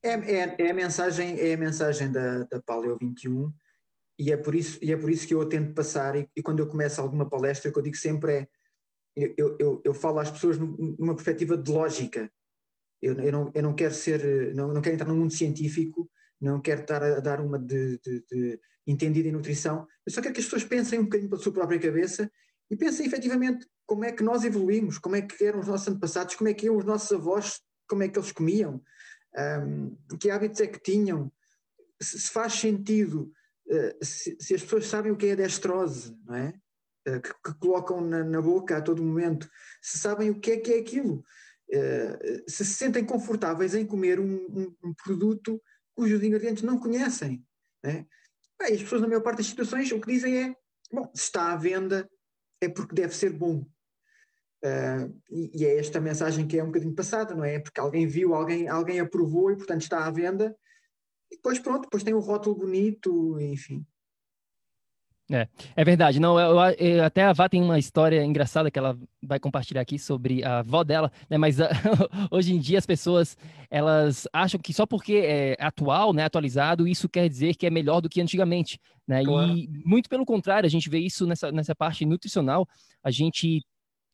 É, é, é a mensagem, é a mensagem da, da Paleo 21 e é por isso, e é por isso que eu tento passar e, e quando eu começo alguma palestra, o que eu digo sempre é eu, eu, eu falo às pessoas numa perspectiva de lógica. Eu, eu, não, eu não quero ser, não, não quero entrar no mundo científico, não quero estar a dar uma de, de, de entendida em nutrição, eu só quero que as pessoas pensem um bocadinho pela sua própria cabeça e pensem efetivamente como é que nós evoluímos, como é que eram os nossos antepassados, como é que eram os nossos avós, como é que eles comiam, um, que hábitos é que tinham, se, se faz sentido, se, se, as pessoas sabem o que é a destrose, não é? Eh, que, que, colocam na, na, boca a todo momento, se sabem o que é que é aquilo, uh, se se sentem confortáveis em comer um, um, um produto cujos ingredientes não conhecem. Né? Bem, as pessoas, na maior parte das situações, o que dizem é: bom, se está à venda é porque deve ser bom. Uh, e, e, é esta mensagem que é um bocadinho passada, não é? Porque alguém viu, alguém, alguém aprovou e, portanto, está à venda. E depois, pronto, depois tem um rótulo bonito, enfim. É, é verdade. Não, eu, eu, até a Vá tem uma história engraçada que ela vai compartilhar aqui sobre a avó dela, né? Mas a, hoje em dia as pessoas elas acham que só porque é atual, né, atualizado, isso quer dizer que é melhor do que antigamente, né? Claro. E muito pelo contrário, a gente vê isso nessa, nessa parte nutricional. A gente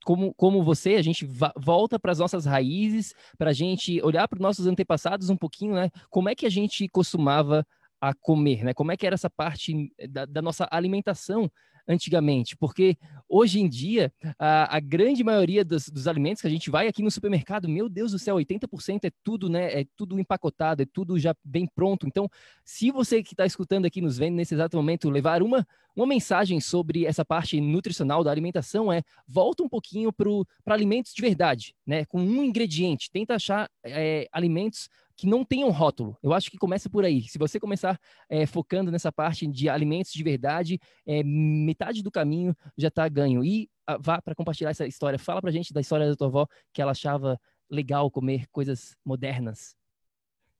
como, como você, a gente volta para as nossas raízes, para a gente olhar para os nossos antepassados um pouquinho, né? Como é que a gente costumava a comer, né? Como é que era essa parte da, da nossa alimentação antigamente? Porque hoje em dia, a, a grande maioria dos, dos, alimentos que a gente vai aqui no supermercado, meu Deus do céu, 80% é tudo, né? É tudo empacotado, é tudo já bem pronto. Então, se você que está escutando aqui, nos vendo nesse exato momento, levar uma, uma mensagem sobre essa parte nutricional da alimentação, é volta um pouquinho para alimentos de verdade, né? Com um ingrediente. Tenta achar é, alimentos que não tenham rótulo. Eu acho que começa por aí. Se você começar é, focando nessa parte de alimentos de verdade, é, metade do caminho já está ganho. E a, ah, vá para compartilhar essa história. Fala para gente da história da tua avó, que ela achava legal comer coisas modernas.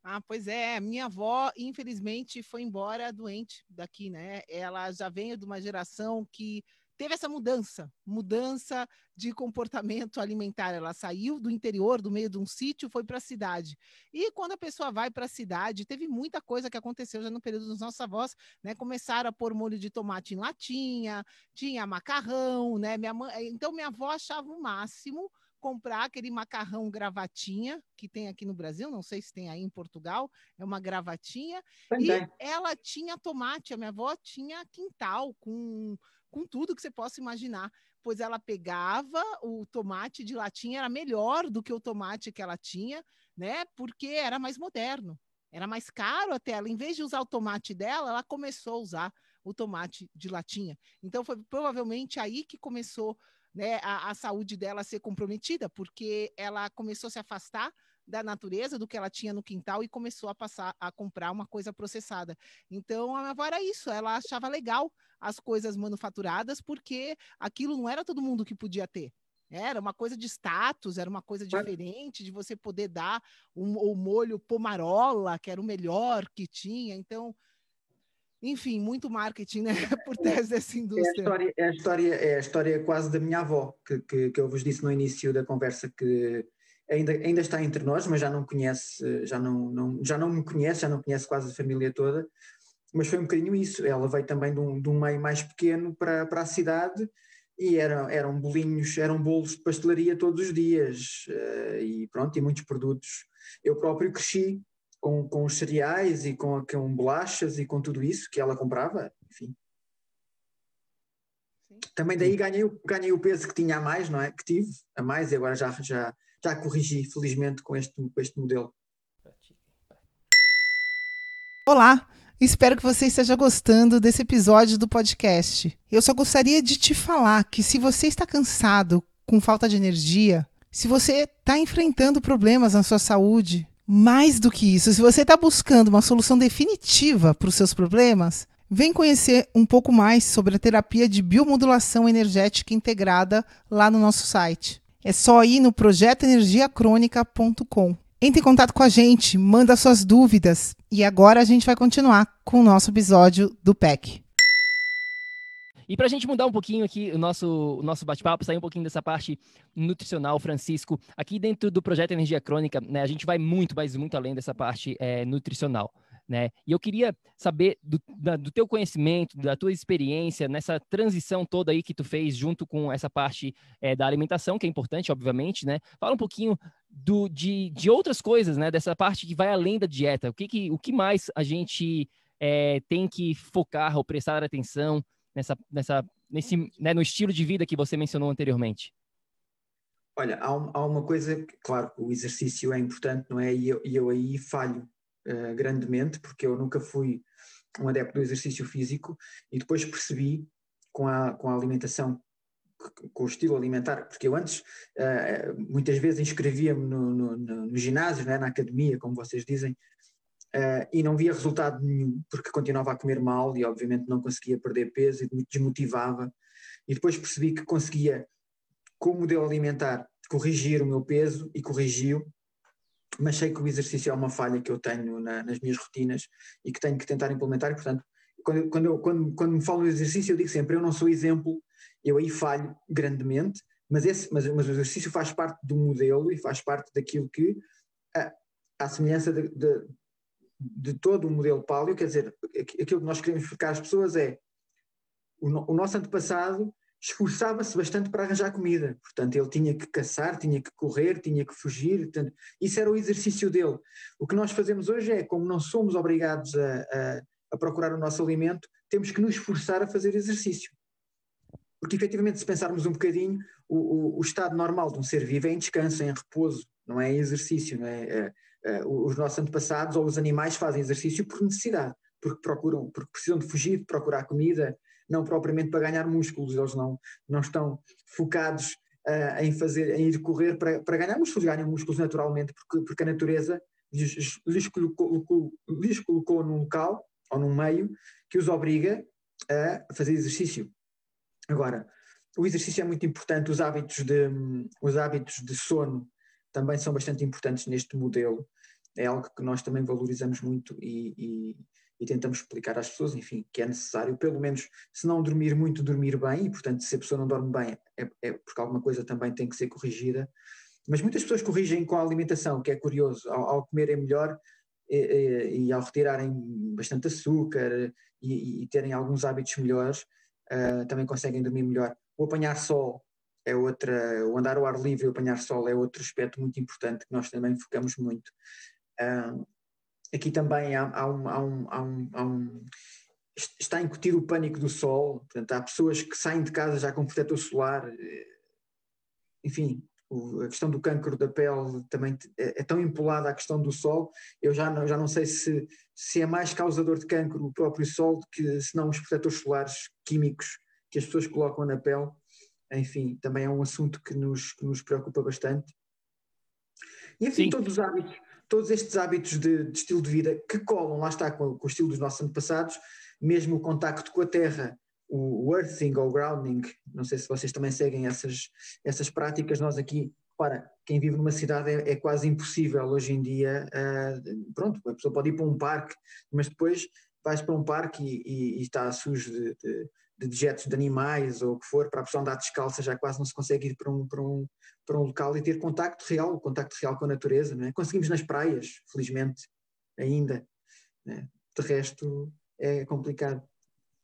Ah, pois é, minha avó, infelizmente, foi embora doente daqui, né? Ela já veio de uma geração que teve essa mudança, mudança de comportamento alimentar. Ela saiu do interior, do meio de um sítio, foi para a cidade. E quando a pessoa vai para a cidade, teve muita coisa que aconteceu já no período dos nossos avós, né? Começaram a pôr molho de tomate em latinha, tinha macarrão, né? Minha mãe, então minha avó achava o máximo comprar aquele macarrão gravatinha que tem aqui no Brasil, não sei se tem aí em Portugal, é uma gravatinha. e ela tinha tomate, a minha avó tinha quintal com, com tudo que você possa imaginar. Pois ela pegava o tomate de latinha, era melhor do que o tomate que ela tinha, né? Porque era mais moderno, era mais caro até. Ela, em vez de usar o tomate dela, ela começou a usar o tomate de latinha. Então foi provavelmente aí que começou né, a, a saúde dela ser comprometida, porque ela começou a se afastar da natureza, do que ela tinha no quintal e começou a passar a comprar uma coisa processada. Então, a minha avó era isso, ela achava legal as coisas manufaturadas, porque aquilo não era todo mundo que podia ter. Era uma coisa de status, era uma coisa diferente de você poder dar o, o molho pomarola, que era o melhor que tinha. Então, enfim, muito marketing né, por trás dessa indústria. É a história, é a história, é a história quase da minha avó, que, que, que eu vos disse no início da conversa que ainda, ainda está entre nós, mas já não conhece, já não, não, já não me conhece, já não conhece quase a família toda, mas foi um bocadinho isso. Ela veio também de um, de um meio mais pequeno para, para a cidade e eram, eram bolinhos, eram bolos de pastelaria todos os dias uh, e pronto, e muitos produtos. Eu próprio cresci com, com os cereais e com, com bolachas e com tudo isso que ela comprava, enfim. Sim. Também daí ganhei, ganhei o peso que tinha a mais, não é? Que tive a mais e agora já, já, já corrigi, felizmente, com este, com este modelo. Olá, espero que você esteja gostando desse episódio do podcast. Eu só gostaria de te falar que se você está cansado, com falta de energia, se você está enfrentando problemas na sua saúde, mais do que isso, se você está buscando uma solução definitiva para os seus problemas, vem conhecer um pouco mais sobre a terapia de biomodulação energética integrada lá no nosso site. É só ir no projetoenergiacronica.com. Entre em contato com a gente, manda suas dúvidas e agora a gente vai continuar com o nosso episódio do PEC. E para a gente mudar um pouquinho aqui o nosso, o nosso bate-papo, sair um pouquinho dessa parte nutricional, Francisco, aqui dentro do projeto Energia Crônica, né, a gente vai muito, mas muito além dessa parte é, nutricional. Né? E eu queria saber do, da, do teu conhecimento, da tua experiência nessa transição toda aí que tu fez junto com essa parte é, da alimentação, que é importante, obviamente, né? Fala um pouquinho do, de, de outras coisas, né? Dessa parte que vai além da dieta. O que, que, o que mais a gente é, tem que focar ou prestar atenção nessa, nessa, nesse, né, no estilo de vida que você mencionou anteriormente? Olha, há, uma coisa, claro, o exercício é importante, não é? E eu, eu aí falho uh, grandemente, porque eu nunca fui um adepto do exercício físico e depois percebi com a, com a alimentação, com o estilo alimentar, porque eu antes uh, muitas vezes inscrevia-me no, no, no, ginásio, é? na academia, como vocês dizem, Uh, e não via resultado nenhum, porque continuava a comer mal e obviamente não conseguia perder peso e me desmotivava. E depois percebi que conseguia, com o modelo alimentar, corrigir o meu peso e corrigiu, mas sei que o exercício é uma falha que eu tenho na, nas minhas rotinas e que tenho que tentar implementar. E, portanto, quando, quando, eu, quando, quando me falo no exercício, eu digo sempre: eu não sou exemplo, eu aí falho grandemente, mas, esse, mas, mas o exercício faz parte do modelo e faz parte daquilo que, a, semelhança de, de de todo o modelo paleo, quer dizer, aquilo que nós queremos explicar às pessoas é o, o nosso antepassado esforçava-se bastante para arranjar comida, portanto ele tinha que caçar, tinha que correr, tinha que fugir, portanto, isso era o exercício dele. O que nós fazemos hoje é, como não somos obrigados a, a, a procurar o nosso alimento, temos que nos esforçar a fazer exercício. Porque efetivamente, se pensarmos um bocadinho, o, o, o estado normal de um ser vivo é em descanso, é em repouso, não é em exercício, não é? é uh, os nossos antepassados ou os animais fazem exercício por necessidade, porque procuram, porque precisam de fugir, de procurar comida, não propriamente para ganhar músculos, eles não, não estão focados uh, em fazer, em ir correr para, para ganhar músculos, ganham músculos naturalmente, porque, porque a natureza lhes, lhes, colocou, lhes colocou num local ou num meio que os obriga a fazer exercício. Agora, o exercício é muito importante, os hábitos de, os hábitos de sono também são bastante importantes neste modelo. É algo que nós também valorizamos muito e, e, e tentamos explicar às pessoas, enfim, que é necessário, pelo menos, se não dormir muito, dormir bem, e portanto, se a pessoa não dorme bem, é, é porque alguma coisa também tem que ser corrigida. Mas muitas pessoas corrigem com a alimentação, que é curioso, ao, ao comerem melhor e, e, e, ao retirarem bastante açúcar e, e terem alguns hábitos melhores, uh, também conseguem dormir melhor. O apanhar sol é outra, o andar ao ar livre e o apanhar sol é outro aspecto muito importante que nós também focamos muito. Uh, aqui também há, há, um, há, um, há, um, há um, está a incutir o pânico do sol, portanto, há pessoas que saem de casa já com protetor solar, eh, enfim, a questão do cancro da pele também é, é, tão empolada à questão do sol, eu já não, já não sei se, se é mais causador de cancro o próprio sol do que se não os protetores solares químicos que as pessoas colocam na pele, enfim, também é um assunto que nos, que nos preocupa bastante. E enfim, Sim. todos os hábitos, todos estes hábitos de, de, estilo de vida que colam, lá está, com, com o estilo dos nossos antepassados, mesmo o contacto com a terra, o earthing ou grounding, não sei se vocês também seguem essas, essas práticas, nós aqui, para quem vive numa cidade é, é quase impossível hoje em dia, uh, pronto, a pessoa pode ir para um parque, mas depois vais para um parque e, e, e está sujo de, de, de, dejetos de animais ou o que for, para a pessoa andar descalça já quase não se consegue ir para um, para um, para um local e ter contacto real, contacto real com a natureza. Não é? Conseguimos nas praias, felizmente, ainda. Né? De resto, é complicado.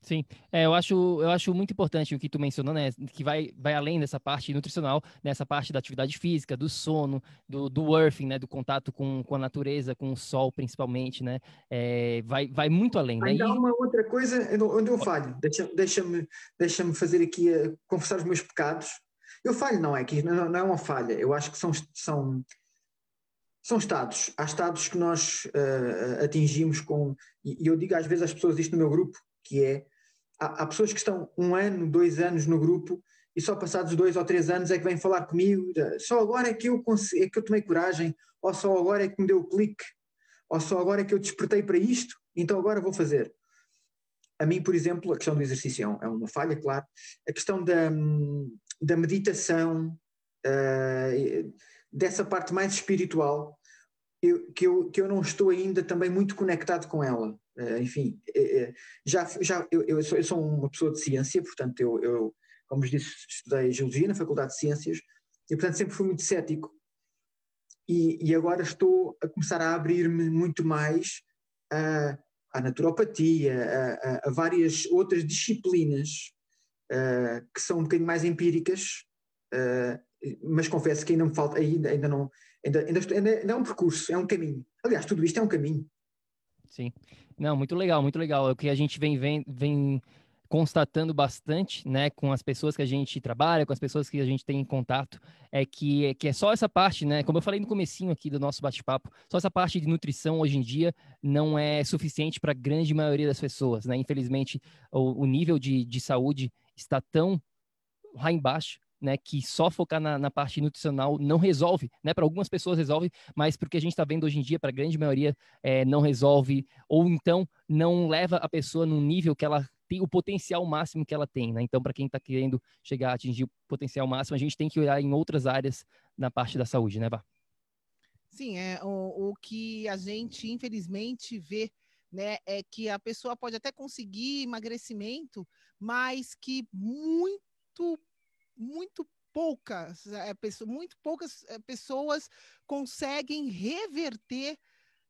Sim, é, eu, acho, eu acho muito importante o que tu mencionou, né? Que vai, vai além dessa parte nutricional, nessa parte da atividade física, do sono, do, do earthing, né? Do contato com, com a natureza, com o sol principalmente, né? É, vai, vai muito além, né? Ainda há uma outra coisa onde eu falho. Deixa-me deixa deixa fazer aqui, a, confessar os meus pecados. Eu falho, não é que não, não é uma falha. Eu acho que são, são, são estados. Há estados que nós uh, atingimos com... E eu digo às vezes às pessoas isto no meu grupo, que é há, há, pessoas que estão um ano, dois anos no grupo e só passados dois ou três anos é que vêm falar comigo, só agora é que eu, é que eu tomei coragem, ou só agora é que me deu o clique, ou só agora é que eu despertei para isto, então agora vou fazer. A mim, por exemplo, a questão do exercício é uma falha, claro. A questão da, da meditação, uh, dessa parte mais espiritual, eu, que, eu, que eu não estou ainda também muito conectado com ela. Uh, enfim, uh, já, já eu, eu, sou, eu, sou, uma pessoa de ciência, portanto, eu, eu, como vos disse, estudei Geologia na Faculdade de Ciências e, portanto, sempre fui muito cético. E, e agora estou a começar a abrir-me muito mais a, à naturopatia, a, a, a, várias outras disciplinas que são um bocadinho mais empíricas, mas confesso que ainda me falta, ainda, ainda não, ainda, ainda, ainda é um percurso, é um caminho. Aliás, tudo isto é um caminho. Sim. Não, muito legal, muito legal. É o que a gente vem, vem, vem constatando bastante, né, com as pessoas que a gente trabalha, com as pessoas que a gente tem em contato, é que, é que é só essa parte, né, como eu falei no comecinho aqui do nosso bate-papo, só essa parte de nutrição hoje em dia não é suficiente para a grande maioria das pessoas, né, infelizmente o, o nível de, de saúde está tão lá embaixo né, que só focar na, na parte nutricional não resolve, né? Para algumas pessoas resolve, mas porque a gente está vendo hoje em dia, para a grande maioria, é, não resolve, ou então não leva a pessoa num nível que ela tem o potencial máximo que ela tem, né? Então, para quem está querendo chegar a atingir o potencial máximo, a gente tem que olhar em outras áreas na parte da saúde, né, Vá? Sim, é o, o que a gente infelizmente vê, né, é que a pessoa pode até conseguir emagrecimento, mas que muito muito poucas, é, pessoas, muito poucas é, pessoas conseguem reverter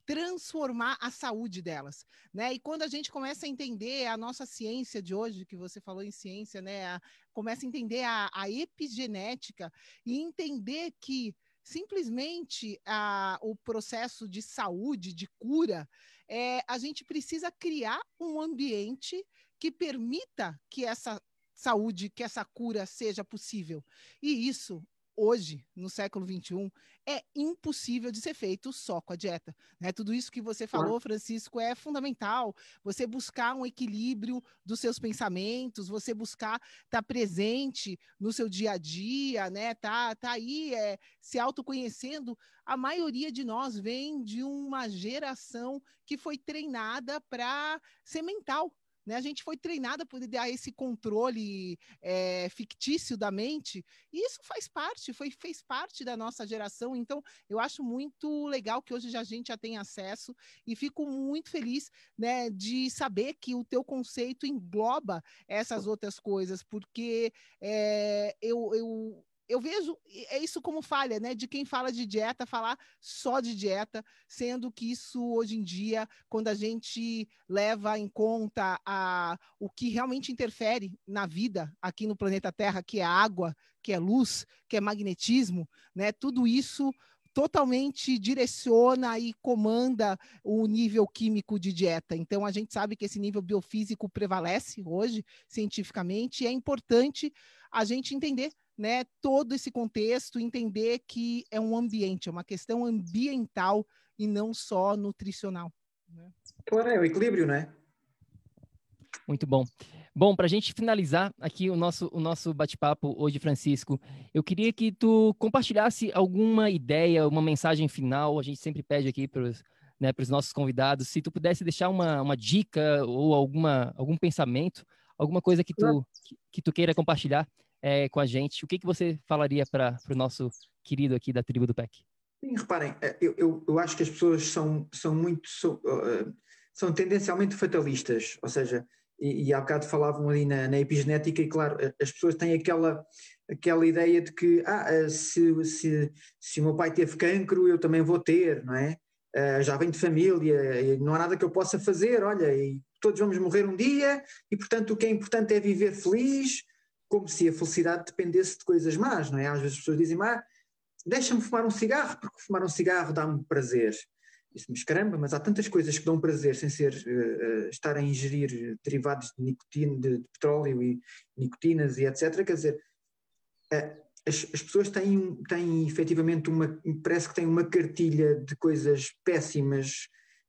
transformar a saúde delas, né? E quando a gente começa a entender a nossa ciência de hoje, que você falou em ciência, né? A, começa a entender a, a, epigenética e entender que simplesmente a, o processo de saúde, de cura, é, a gente precisa criar um ambiente que permita que essa saúde, que essa cura seja possível. E isso, hoje, no século XXI, é impossível de ser feito só com a dieta. Né? Tudo isso que você falou, Francisco, é fundamental. Você buscar um equilíbrio dos seus pensamentos, você buscar estar tá presente no seu dia a dia, né? Tá, tá aí é, se autoconhecendo. A maioria de nós vem de uma geração que foi treinada para ser mental, né? A gente foi treinada por dar esse controle é, fictício da mente, e isso faz parte, foi, fez parte da nossa geração. Então, eu acho muito legal que hoje a gente já tem acesso e fico muito feliz né, de saber que o teu conceito engloba essas outras coisas, porque é, eu, eu eu vejo é isso como falha, né? De quem fala de dieta, falar só de dieta, sendo que isso hoje em dia, quando a gente leva em conta a, o que realmente interfere na vida aqui no planeta Terra, que é água, que é luz, que é magnetismo, né? Tudo isso totalmente direciona e comanda o nível químico de dieta. Então, a gente sabe que esse nível biofísico prevalece hoje, cientificamente, e é importante a gente entender né, todo esse contexto, entender que é um ambiente, é uma questão ambiental e não só nutricional. Né? Claro, é o equilíbrio, né? Muito bom. Bom, para a gente finalizar aqui o nosso, o nosso bate-papo hoje, Francisco, eu queria que tu compartilhasse alguma ideia, uma mensagem final. A gente sempre pede aqui para os né, nossos convidados, se tu pudesse deixar uma, uma dica ou alguma, algum pensamento, alguma coisa que tu, que, tu queira compartilhar é, com a gente, o que, que você falaria para o nosso querido aqui da tribo do PEC? Sim, reparem, é, eu, eu, eu, acho que as pessoas são, são muito. São, uh, são tendencialmente fatalistas, ou seja, e, e há bocado falavam ali na, na, epigenética, e claro, as pessoas têm aquela, aquela ideia de que ah, eh, se, se, se o meu pai teve cancro, eu também vou ter, não é? Uh, já vem de família, não há nada que eu possa fazer, olha, e todos vamos morrer um dia, e portanto o que é importante é viver feliz, como se a felicidade dependesse de coisas más, não é? Às vezes as pessoas dizem, ah, deixa-me fumar um cigarro, porque fumar um cigarro dá-me prazer. Isso me caramba, mas há tantas coisas que dão prazer sem ser uh, uh, estar a ingerir derivados de nicotina, de, de, petróleo e nicotinas e etc. Quer dizer, uh, as, as, pessoas têm, têm efetivamente uma, parece que têm uma cartilha de coisas péssimas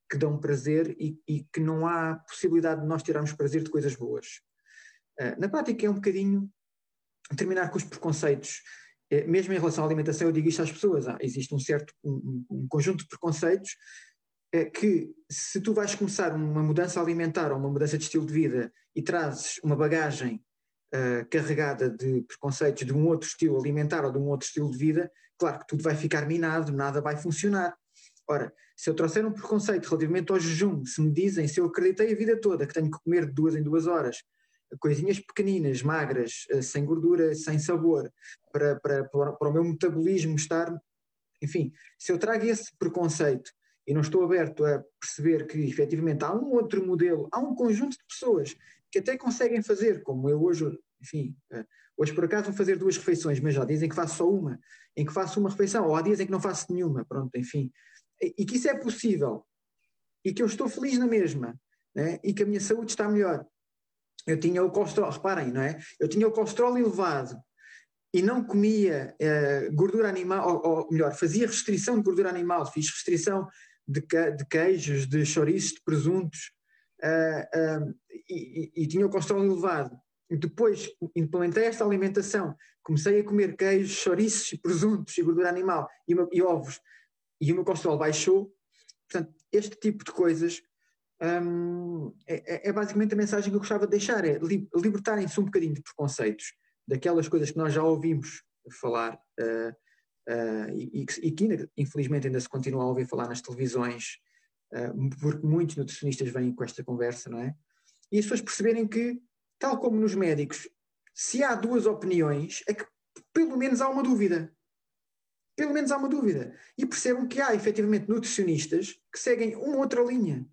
que dão prazer e, e que não há possibilidade de nós tirarmos prazer de coisas boas. Eh, na prática é um bocadinho terminar com os preconceitos. Eh, mesmo em relação à alimentação, eu digo isto às pessoas: ah, existe um certo um, um conjunto de preconceitos é que se tu vais começar uma mudança alimentar ou uma mudança de estilo de vida e trazes uma bagagem uh, carregada de preconceitos de um outro estilo alimentar ou de um outro estilo de vida, claro que tudo vai ficar minado, nada vai funcionar. Ora, se eu trouxer um preconceito relativamente ao jejum, se me dizem, se eu acreditei a vida toda que tenho que comer de duas em duas horas coisinhas pequeninas, magras, eh, sem gordura, sem sabor, para, para, para o meu metabolismo estar. Enfim, se eu trago esse preconceito e não estou aberto a perceber que efetivamente há um outro modelo, há um conjunto de pessoas que até conseguem fazer, como eu hoje, enfim, eh, hoje por acaso vou fazer duas refeições, mas já dizem que faço só uma, em que faço uma refeição, ou há dias em que não faço nenhuma, pronto, enfim, e que isso é possível, e que eu estou feliz na mesma, né? e que a minha saúde está melhor, eu tinha o colesterol, reparem, não é? Eu tinha o colesterol elevado e não comia uh, gordura animal, ou, ou, melhor, fazia restrição de gordura animal, fiz restrição de, de queijos, de chouriços, de presuntos, uh, uh, e, e, tinha o colesterol elevado. Depois implementei esta alimentação, comecei a comer queijos, chouriços, presuntos e gordura animal e, e ovos, e o meu colesterol baixou. Portanto, este tipo de coisas um, é, é, basicamente a mensagem que eu gostava de deixar, é libertarem-se um bocadinho de preconceitos, daquelas coisas que nós já ouvimos falar uh, uh, e, e, que infelizmente ainda se continua a ouvir falar nas televisões, uh, porque muitos nutricionistas vêm com esta conversa, não é? E as pessoas perceberem que, tal como nos médicos, se há duas opiniões, é que pelo menos há uma dúvida. Pelo menos há uma dúvida. E percebam que há efetivamente nutricionistas que seguem uma outra linha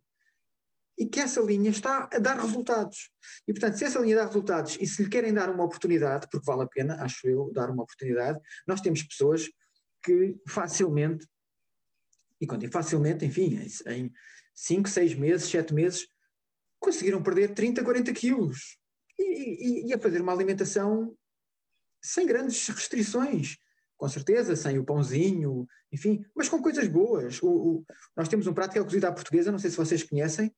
e que essa linha está a dar resultados. E, portanto, se essa linha dá resultados e se lhe querem dar uma oportunidade, porque vale a pena, acho eu, dar uma oportunidade, nós temos pessoas que facilmente, e quando digo facilmente, enfim, em 5, 6 meses, 7 meses, conseguiram perder 30, 40 quilos e, e, e a fazer uma alimentação sem grandes restrições com certeza, sem o pãozinho, enfim, mas com coisas boas. O, o, nós temos um prato que é o cozido à portuguesa, não sei se vocês conhecem,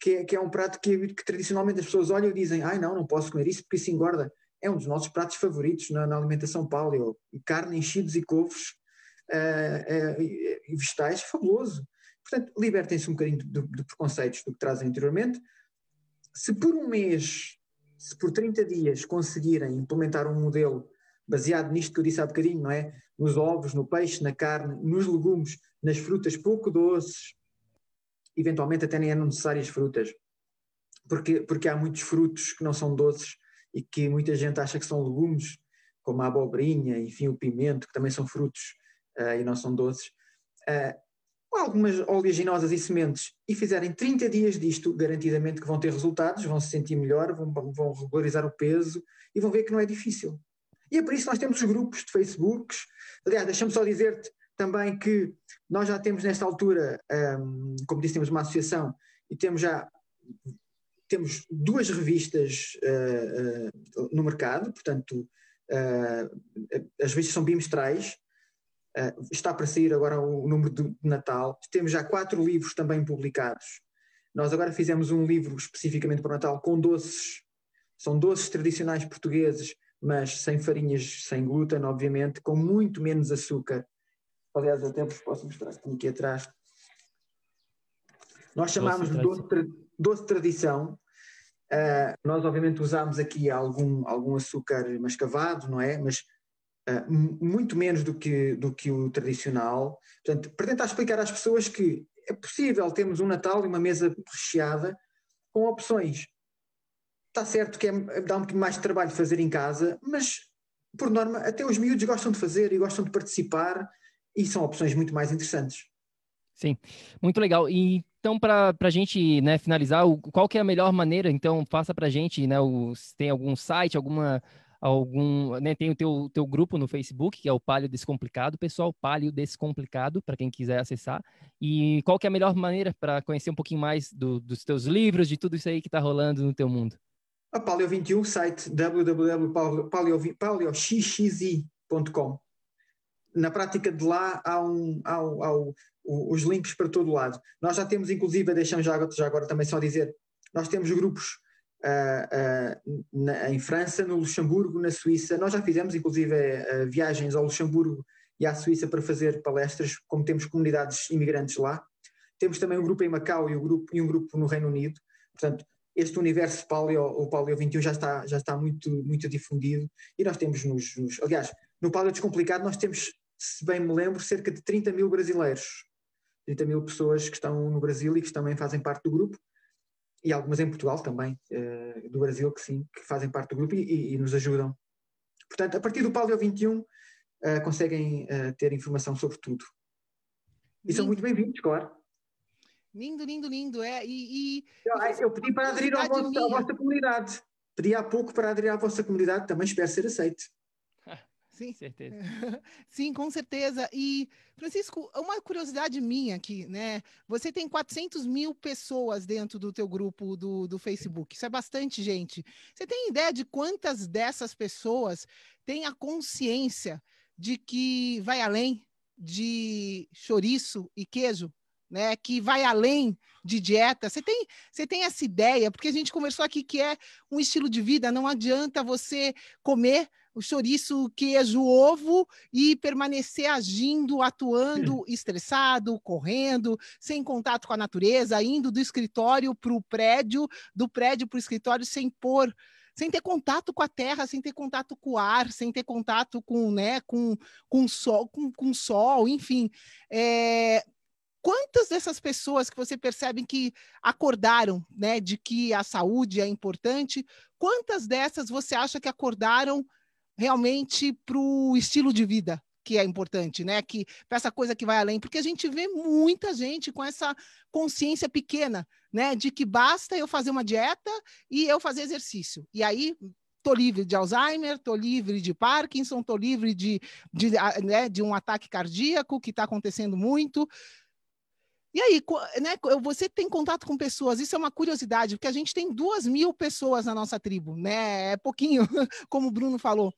que é, que é um prato que, que, tradicionalmente as pessoas olham e dizem, ai não, não posso comer isso porque isso engorda. É um dos nossos pratos favoritos na, na alimentação paleo. Carne, enchidos e couves uh, uh, e vegetais, fabuloso. Portanto, libertem-se um bocadinho de, de, preconceitos do que trazem anteriormente, se por um mês, se por 30 dias conseguirem implementar um modelo baseado nisto que eu disse há bocadinho, não é? Nos ovos, no peixe, na carne, nos legumes, nas frutas pouco doces, eventualmente até nem eram necessárias frutas, porque, porque há muitos frutos que não são doces e que muita gente acha que são legumes, como a abobrinha, enfim, o pimento, que também são frutos uh, e não são doces. Uh, algumas oleaginosas e sementes e fizerem 30 dias disto, garantidamente que vão ter resultados, vão se sentir melhor, vão, vão regularizar o peso e vão ver que não é difícil. E é por isso nós temos os grupos de Facebook. Aliás, deixa-me só dizer-te também que nós já temos nesta altura, um, como disse, temos uma associação e temos já temos duas revistas uh, uh, no mercado, portanto, uh, as revistas são bimestrais, está para sair agora o número de Natal, temos já quatro livros também publicados. Nós agora fizemos um livro especificamente para o Natal com doces, são doces tradicionais portugueses, mas sem farinhas, sem glúten, obviamente, com muito menos açúcar. Aliás, até vos posso mostrar aqui atrás. Nós chamámos de doce, doce tradição. Uh, nós, obviamente, usámos aqui algum, algum açúcar mascavado, não é? Mas uh, muito menos do que, do que o tradicional. Portanto, para tentar explicar às pessoas que é possível termos um Natal e uma mesa recheada com opções. Está certo que é, dá um bocadinho mais de trabalho fazer em casa, mas, por norma, até os miúdos gostam de fazer e gostam de participar e são opções muito mais interessantes. Sim, muito legal. E então, para a gente né, finalizar, qual que é a melhor maneira? Então, faça para a gente, né, o, se tem algum site, alguma, algum, né, tem o teu, teu grupo no Facebook, que é o Palio Descomplicado, pessoal, Palio Descomplicado, para quem quiser acessar. E qual que é a melhor maneira para conhecer um pouquinho mais do, dos teus livros, de tudo isso aí que está rolando no teu mundo? A Palio 21, site www.paleoxxi.com. Na prática de lá há, um, há, há, os links para todo lado. Nós já temos, inclusive, deixamos já, já agora também só dizer, nós temos grupos uh, uh, na, em França, no Luxemburgo, na Suíça. Nós já fizemos, inclusive, uh, viagens ao Luxemburgo e à Suíça para fazer palestras, como temos comunidades imigrantes lá. Temos também um grupo em Macau e um grupo, e um grupo no Reino Unido. Portanto, este universo paleo, o Paleo 21 já está, já está muito, muito difundido e nós temos nos, nos aliás, no Paleo Descomplicado nós temos, se bem me lembro, cerca de 30 mil brasileiros 30 mil pessoas que estão no Brasil e que também fazem parte do grupo, e algumas em Portugal também, uh, do Brasil, que sim, que fazem parte do grupo e, e, e nos ajudam. Portanto, a partir do Palio 21 uh, conseguem uh, ter informação sobre tudo. E são muito bem-vindos, claro. Lindo, lindo, lindo. É, e, e eu, eu pedi para aderir à vossa, à vossa comunidade. Pedi há pouco para aderir à vossa comunidade, também espero ser aceito. Sim, certeza. Sim, com certeza. E, Francisco, uma curiosidade minha aqui, né? Você tem 400 mil pessoas dentro do teu grupo do, do Facebook. Isso é bastante gente. Você tem ideia de quantas dessas pessoas têm a consciência de que vai além de chouriço e queijo? Né, que vai além de dieta. Você tem, você tem essa ideia, porque a gente conversou aqui que é um estilo de vida, não adianta você comer o chouriço, queijo, ovo e permanecer agindo, atuando, estressado, correndo, sem contato com a natureza, indo do escritório para o prédio, do prédio para o escritório sem pôr sem ter contato com a terra, sem ter contato com o ar, sem ter contato com, né, com, com sol, com, com sol, enfim. É, quantas dessas pessoas que você percebe que acordaram, né, de que a saúde é importante, quantas dessas você acha que acordaram realmente para o estilo de vida que é importante, né? Que para essa coisa que vai além, porque a gente vê muita gente com essa consciência pequena, né? De que basta eu fazer uma dieta e eu fazer exercício. E aí tô livre de Alzheimer, tô livre de Parkinson, tô livre de, de, né, de um ataque cardíaco que está acontecendo muito. E aí, né, você tem contato com pessoas, isso é uma curiosidade, porque a gente tem duas mil pessoas na nossa tribo, né? É pouquinho, como o Bruno falou.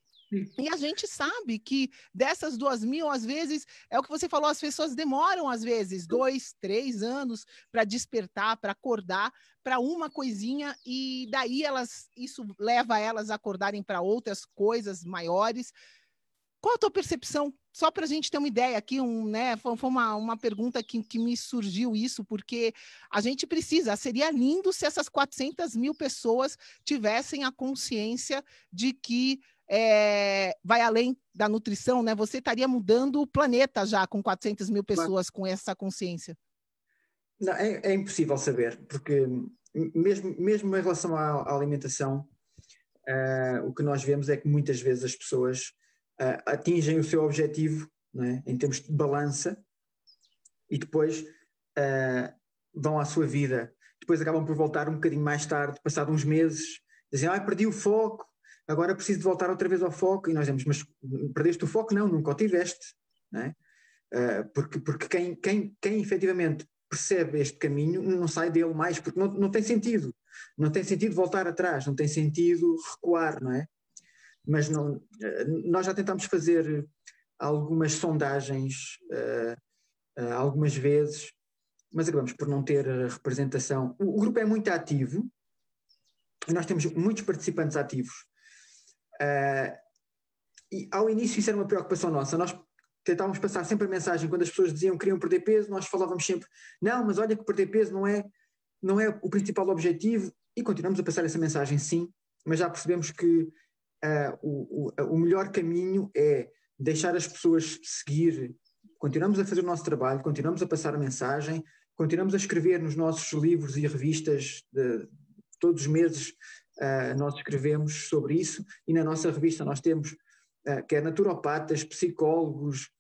E a gente sabe que dessas duas mil, às vezes, é o que você falou, as pessoas demoram, às vezes, dois, três anos para despertar, para acordar para uma coisinha, e daí elas isso leva elas a acordarem para outras coisas maiores. Qual a tua percepção só para a gente ter uma ideia aqui, um, né, foi, foi uma, uma pergunta que, que me surgiu isso, porque a gente precisa, seria lindo se essas 400 mil pessoas tivessem a consciência de que é, vai além da nutrição, né? Você estaria mudando o planeta já com 400 mil pessoas com essa consciência. Não, é, é, impossível saber, porque mesmo, mesmo em relação à, à alimentação, uh, o que nós vemos é que muitas vezes as pessoas uh, atingem o seu objetivo é? em termos de balança e depois uh, vão à sua vida. Depois acabam por voltar um bocadinho mais tarde, passado uns meses, dizem, ah, perdi o foco, agora preciso de voltar outra vez ao foco. E nós dizemos, mas perdeste o foco? Não, nunca o tiveste. É? porque porque quem, quem, quem efetivamente percebe este caminho não sai dele mais, porque não, não tem sentido. Não tem sentido voltar atrás, não tem sentido recuar, não é? Mas não, eh, nós já tentámos fazer algumas sondagens uh, uh, algumas vezes, mas acabamos por não ter representação. O, grupo é muito ativo, nós temos muitos participantes ativos. E ao início isso era uma preocupação nossa. Nós tentávamos passar sempre a mensagem quando as pessoas diziam que queriam perder peso, nós falávamos sempre, não, mas olha que perder peso não é, não é o principal objetivo, e continuamos a passar essa mensagem sim, mas já percebemos que uh, o, o, melhor caminho é deixar as pessoas seguir, continuamos a fazer o nosso trabalho, continuamos a passar a mensagem, continuamos a escrever nos nossos livros e revistas de, todos os meses uh, nós escrevemos sobre isso. E na nossa revista nós temos uh, quer naturopatas, psicólogos,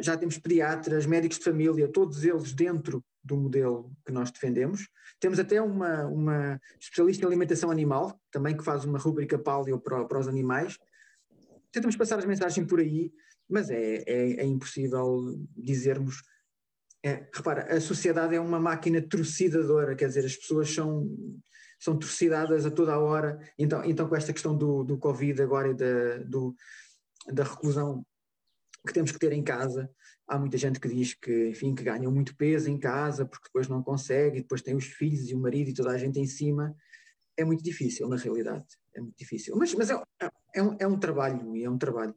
já temos pediatras, médicos de família, todos eles dentro do modelo que nós defendemos. Temos até uma, uma especialista em alimentação animal, também que faz uma rúbrica paleo para, para os animais. Tentamos passar as mensagens por aí, mas é, é, é impossível dizermos. É, repara, a sociedade é uma máquina torcidadora, quer dizer, as pessoas são, são torcidadas a toda a hora. Então, então com esta questão do, do Covid agora e da, do, da reclusão que temos que ter em casa. Há muita gente que diz que, enfim, que ganham muito peso em casa porque depois não consegue, depois tem os filhos e o marido e toda a gente em cima. É muito difícil, na realidade. É muito difícil. Mas, mas é, é, um, é um trabalho, e é um trabalho.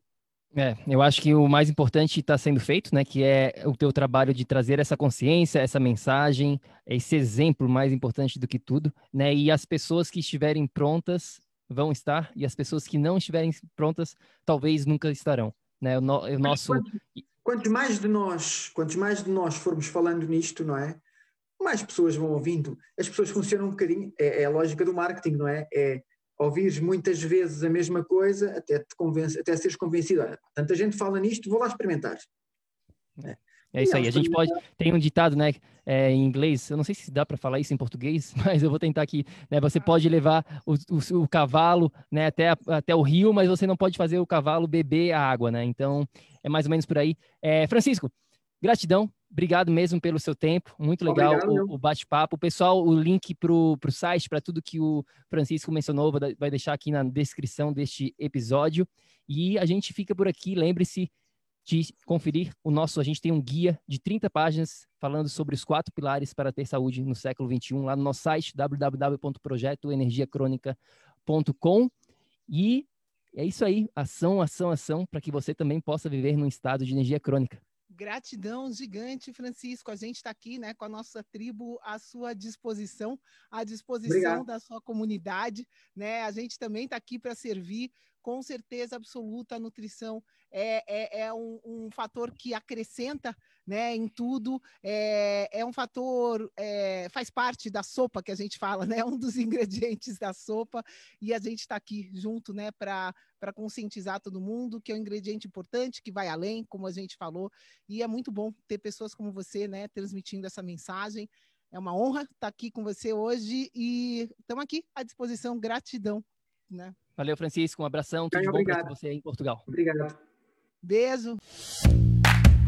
É, eu acho que o mais importante está sendo feito, né? Que é o teu trabalho de trazer essa consciência, essa mensagem, esse exemplo mais importante do que tudo, né? E as pessoas que estiverem prontas vão estar, e as pessoas que não estiverem prontas talvez nunca estarão. Né? O, no, o nosso... Quantos, mais de nós, quantos mais de nós formos falando nisto, não é? Mais pessoas vão ouvindo. As pessoas funcionam um bocadinho, é, é a lógica do marketing, não é? É ouvires muitas vezes a mesma coisa até te convence, até seres convencido. Ah, tanta gente fala nisto, vou lá experimentar. É. É isso aí. A gente pode. Tem um ditado, né? É, em inglês, eu não sei se dá para falar isso em português, mas eu vou tentar aqui. Né, você pode levar o, o, o cavalo né, até, até o rio, mas você não pode fazer o cavalo beber a água, né? Então, é mais ou menos por aí. É, Francisco, gratidão. Obrigado mesmo pelo seu tempo. Muito legal Obrigado, o, o bate-papo. Pessoal, o link para o site, para tudo que o Francisco mencionou, vai deixar aqui na descrição deste episódio. E a gente fica por aqui. Lembre-se de conferir o nosso, a gente tem um guia de 30 páginas falando sobre os quatro pilares para ter saúde no século 21 lá no nosso site www.projetoenergiacronica.com e é isso aí, ação, ação, ação, para que você também possa viver num estado de energia crônica. Gratidão gigante, Francisco. A gente está aqui né, com a nossa tribo à sua disposição, à disposição Obrigado. da sua comunidade. Né? A gente também está aqui para servir com certeza absoluta, a nutrição é, é, é um, um, fator que acrescenta né, em tudo, é, é um fator, é, faz parte da sopa que a gente fala, né, um dos ingredientes da sopa, e a gente está aqui junto né, para conscientizar todo mundo que é um ingrediente importante, que vai além, como a gente falou, e é muito bom ter pessoas como você né, transmitindo essa mensagem. É uma honra estar aqui com você hoje e estamos aqui à disposição. Gratidão. Né? Valeu, Francisco. Um abração. Tudo bom para você em Portugal. Obrigado. Beijo.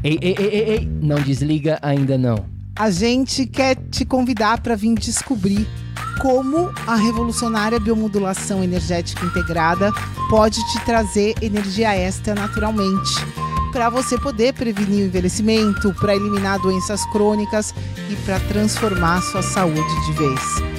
Ei, ei, ei, ei, ei, não desliga ainda não. A gente quer te convidar para vir descobrir como a revolucionária biomodulação energética integrada pode te trazer energia extra naturalmente, para você poder prevenir o envelhecimento, para eliminar doenças crônicas e para transformar sua saúde de vez.